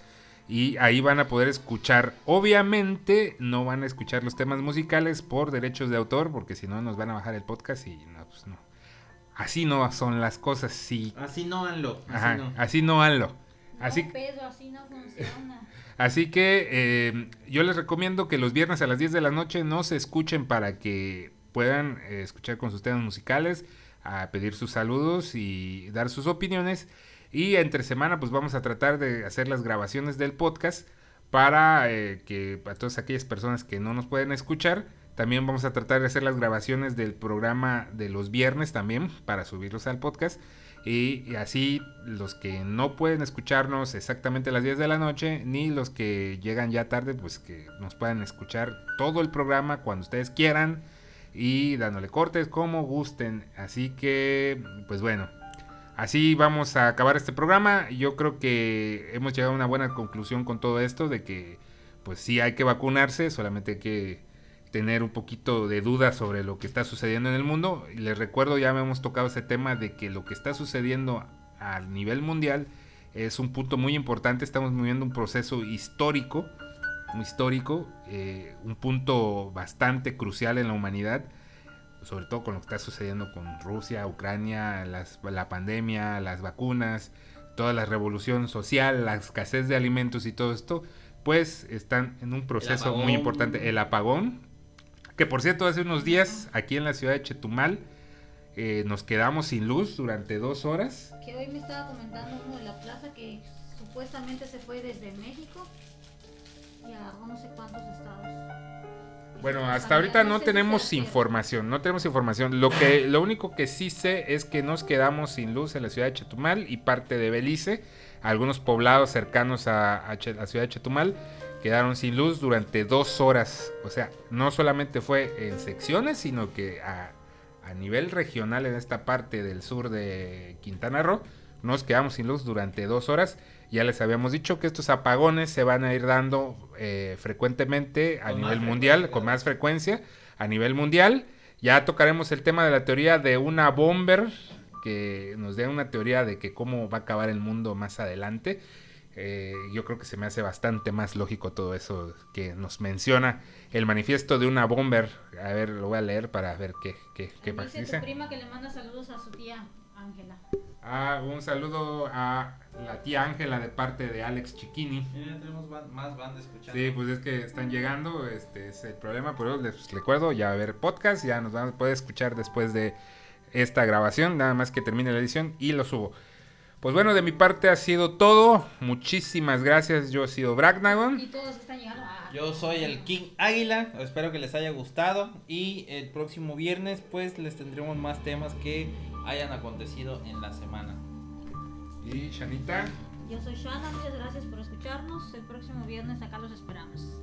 Y ahí van a poder escuchar, obviamente no van a escuchar los temas musicales por derechos de autor, porque si no nos van a bajar el podcast y no, pues no. Así no son las cosas, sí. Así no hanlo. Así Ajá, no. así no hanlo. Así, No, Pedro, así no funciona. Así que eh, yo les recomiendo que los viernes a las 10 de la noche no se escuchen para que puedan eh, escuchar con sus temas musicales, a pedir sus saludos y dar sus opiniones. Y entre semana pues vamos a tratar de hacer las grabaciones del podcast para eh, que para todas aquellas personas que no nos pueden escuchar, también vamos a tratar de hacer las grabaciones del programa de los viernes también para subirlos al podcast. Y, y así los que no pueden escucharnos exactamente a las 10 de la noche, ni los que llegan ya tarde, pues que nos puedan escuchar todo el programa cuando ustedes quieran y dándole cortes como gusten. Así que, pues bueno, así vamos a acabar este programa. Yo creo que hemos llegado a una buena conclusión con todo esto de que, pues sí hay que vacunarse, solamente hay que tener un poquito de dudas sobre lo que está sucediendo en el mundo. Les recuerdo, ya me hemos tocado ese tema de que lo que está sucediendo a nivel mundial es un punto muy importante, estamos viviendo un proceso histórico, histórico, eh, un punto bastante crucial en la humanidad, sobre todo con lo que está sucediendo con Rusia, Ucrania, las- la pandemia, las vacunas, toda la revolución social, la escasez de alimentos y todo esto, pues están en un proceso muy importante, el apagón, que por cierto hace unos días aquí en la ciudad de Chetumal eh, nos quedamos sin luz durante dos horas. Que hoy me estaba comentando uno de la plaza que supuestamente se fue desde México y a no sé cuántos estados. Bueno, sea, hasta ahorita no tenemos información, no tenemos información. Lo que, lo único que sí sé es que nos quedamos sin luz en la ciudad de Chetumal y parte de Belice. Algunos poblados cercanos a, a la ciudad de Chetumal quedaron sin luz durante dos horas. O sea, no solamente fue en secciones, sino que a, a nivel regional en esta parte del sur de Quintana Roo nos quedamos sin luz durante dos horas. Ya les habíamos dicho que estos apagones se van a ir dando eh, frecuentemente a Con nivel mundial, con más frecuencia, a nivel mundial. Ya tocaremos el tema de la teoría de una bomber, que nos dé una teoría de que cómo va a acabar el mundo más adelante. Eh, yo creo que se me hace bastante más lógico todo eso que nos menciona el manifiesto de una bomber. A ver, lo voy a leer para ver qué, qué, qué más Dice tu prima que le manda saludos a su tía Ángela. Ah, un saludo a la tía Ángela de parte de Alex Chiquini. Mira, tenemos más bandas escuchando. Sí, pues es que están llegando, este es el problema, pero les recuerdo ya a ver podcast, ya nos van a poder escuchar después de esta grabación, nada más que termine la edición y lo subo. Pues bueno, de mi parte ha sido todo. Muchísimas gracias. Yo he sido Bragnagon. Y todos están llegando a... Yo soy el King Águila, espero que les haya gustado y el próximo viernes pues les tendremos más temas que hayan acontecido en la semana. Y Shanita. Yo soy Shana, muchas gracias por escucharnos. El próximo viernes acá los esperamos.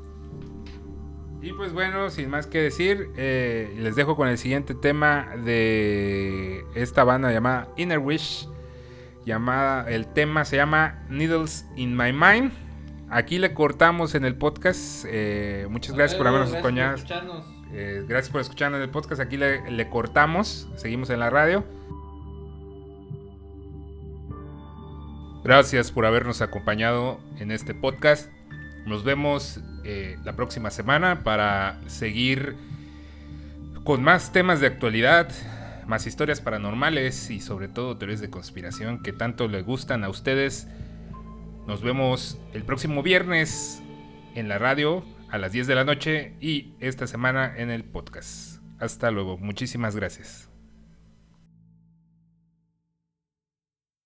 Y pues bueno, sin más que decir, eh, les dejo con el siguiente tema de esta banda llamada Inner Wish. Llamada, el tema se llama Needles in My Mind. Aquí le cortamos en el podcast. eh, muchas gracias por habernos Gracias acompañado. Eh, gracias por escucharnos en el podcast. Aquí le, le cortamos. Seguimos en la radio. Gracias por habernos acompañado en este podcast. Nos vemos eh, la próxima semana para seguir con más temas de actualidad, más historias paranormales y sobre todo teorías de conspiración que tanto le gustan a ustedes. Nos vemos el próximo viernes en la radio a las 10 de la noche y esta semana en el podcast. Hasta luego, muchísimas gracias.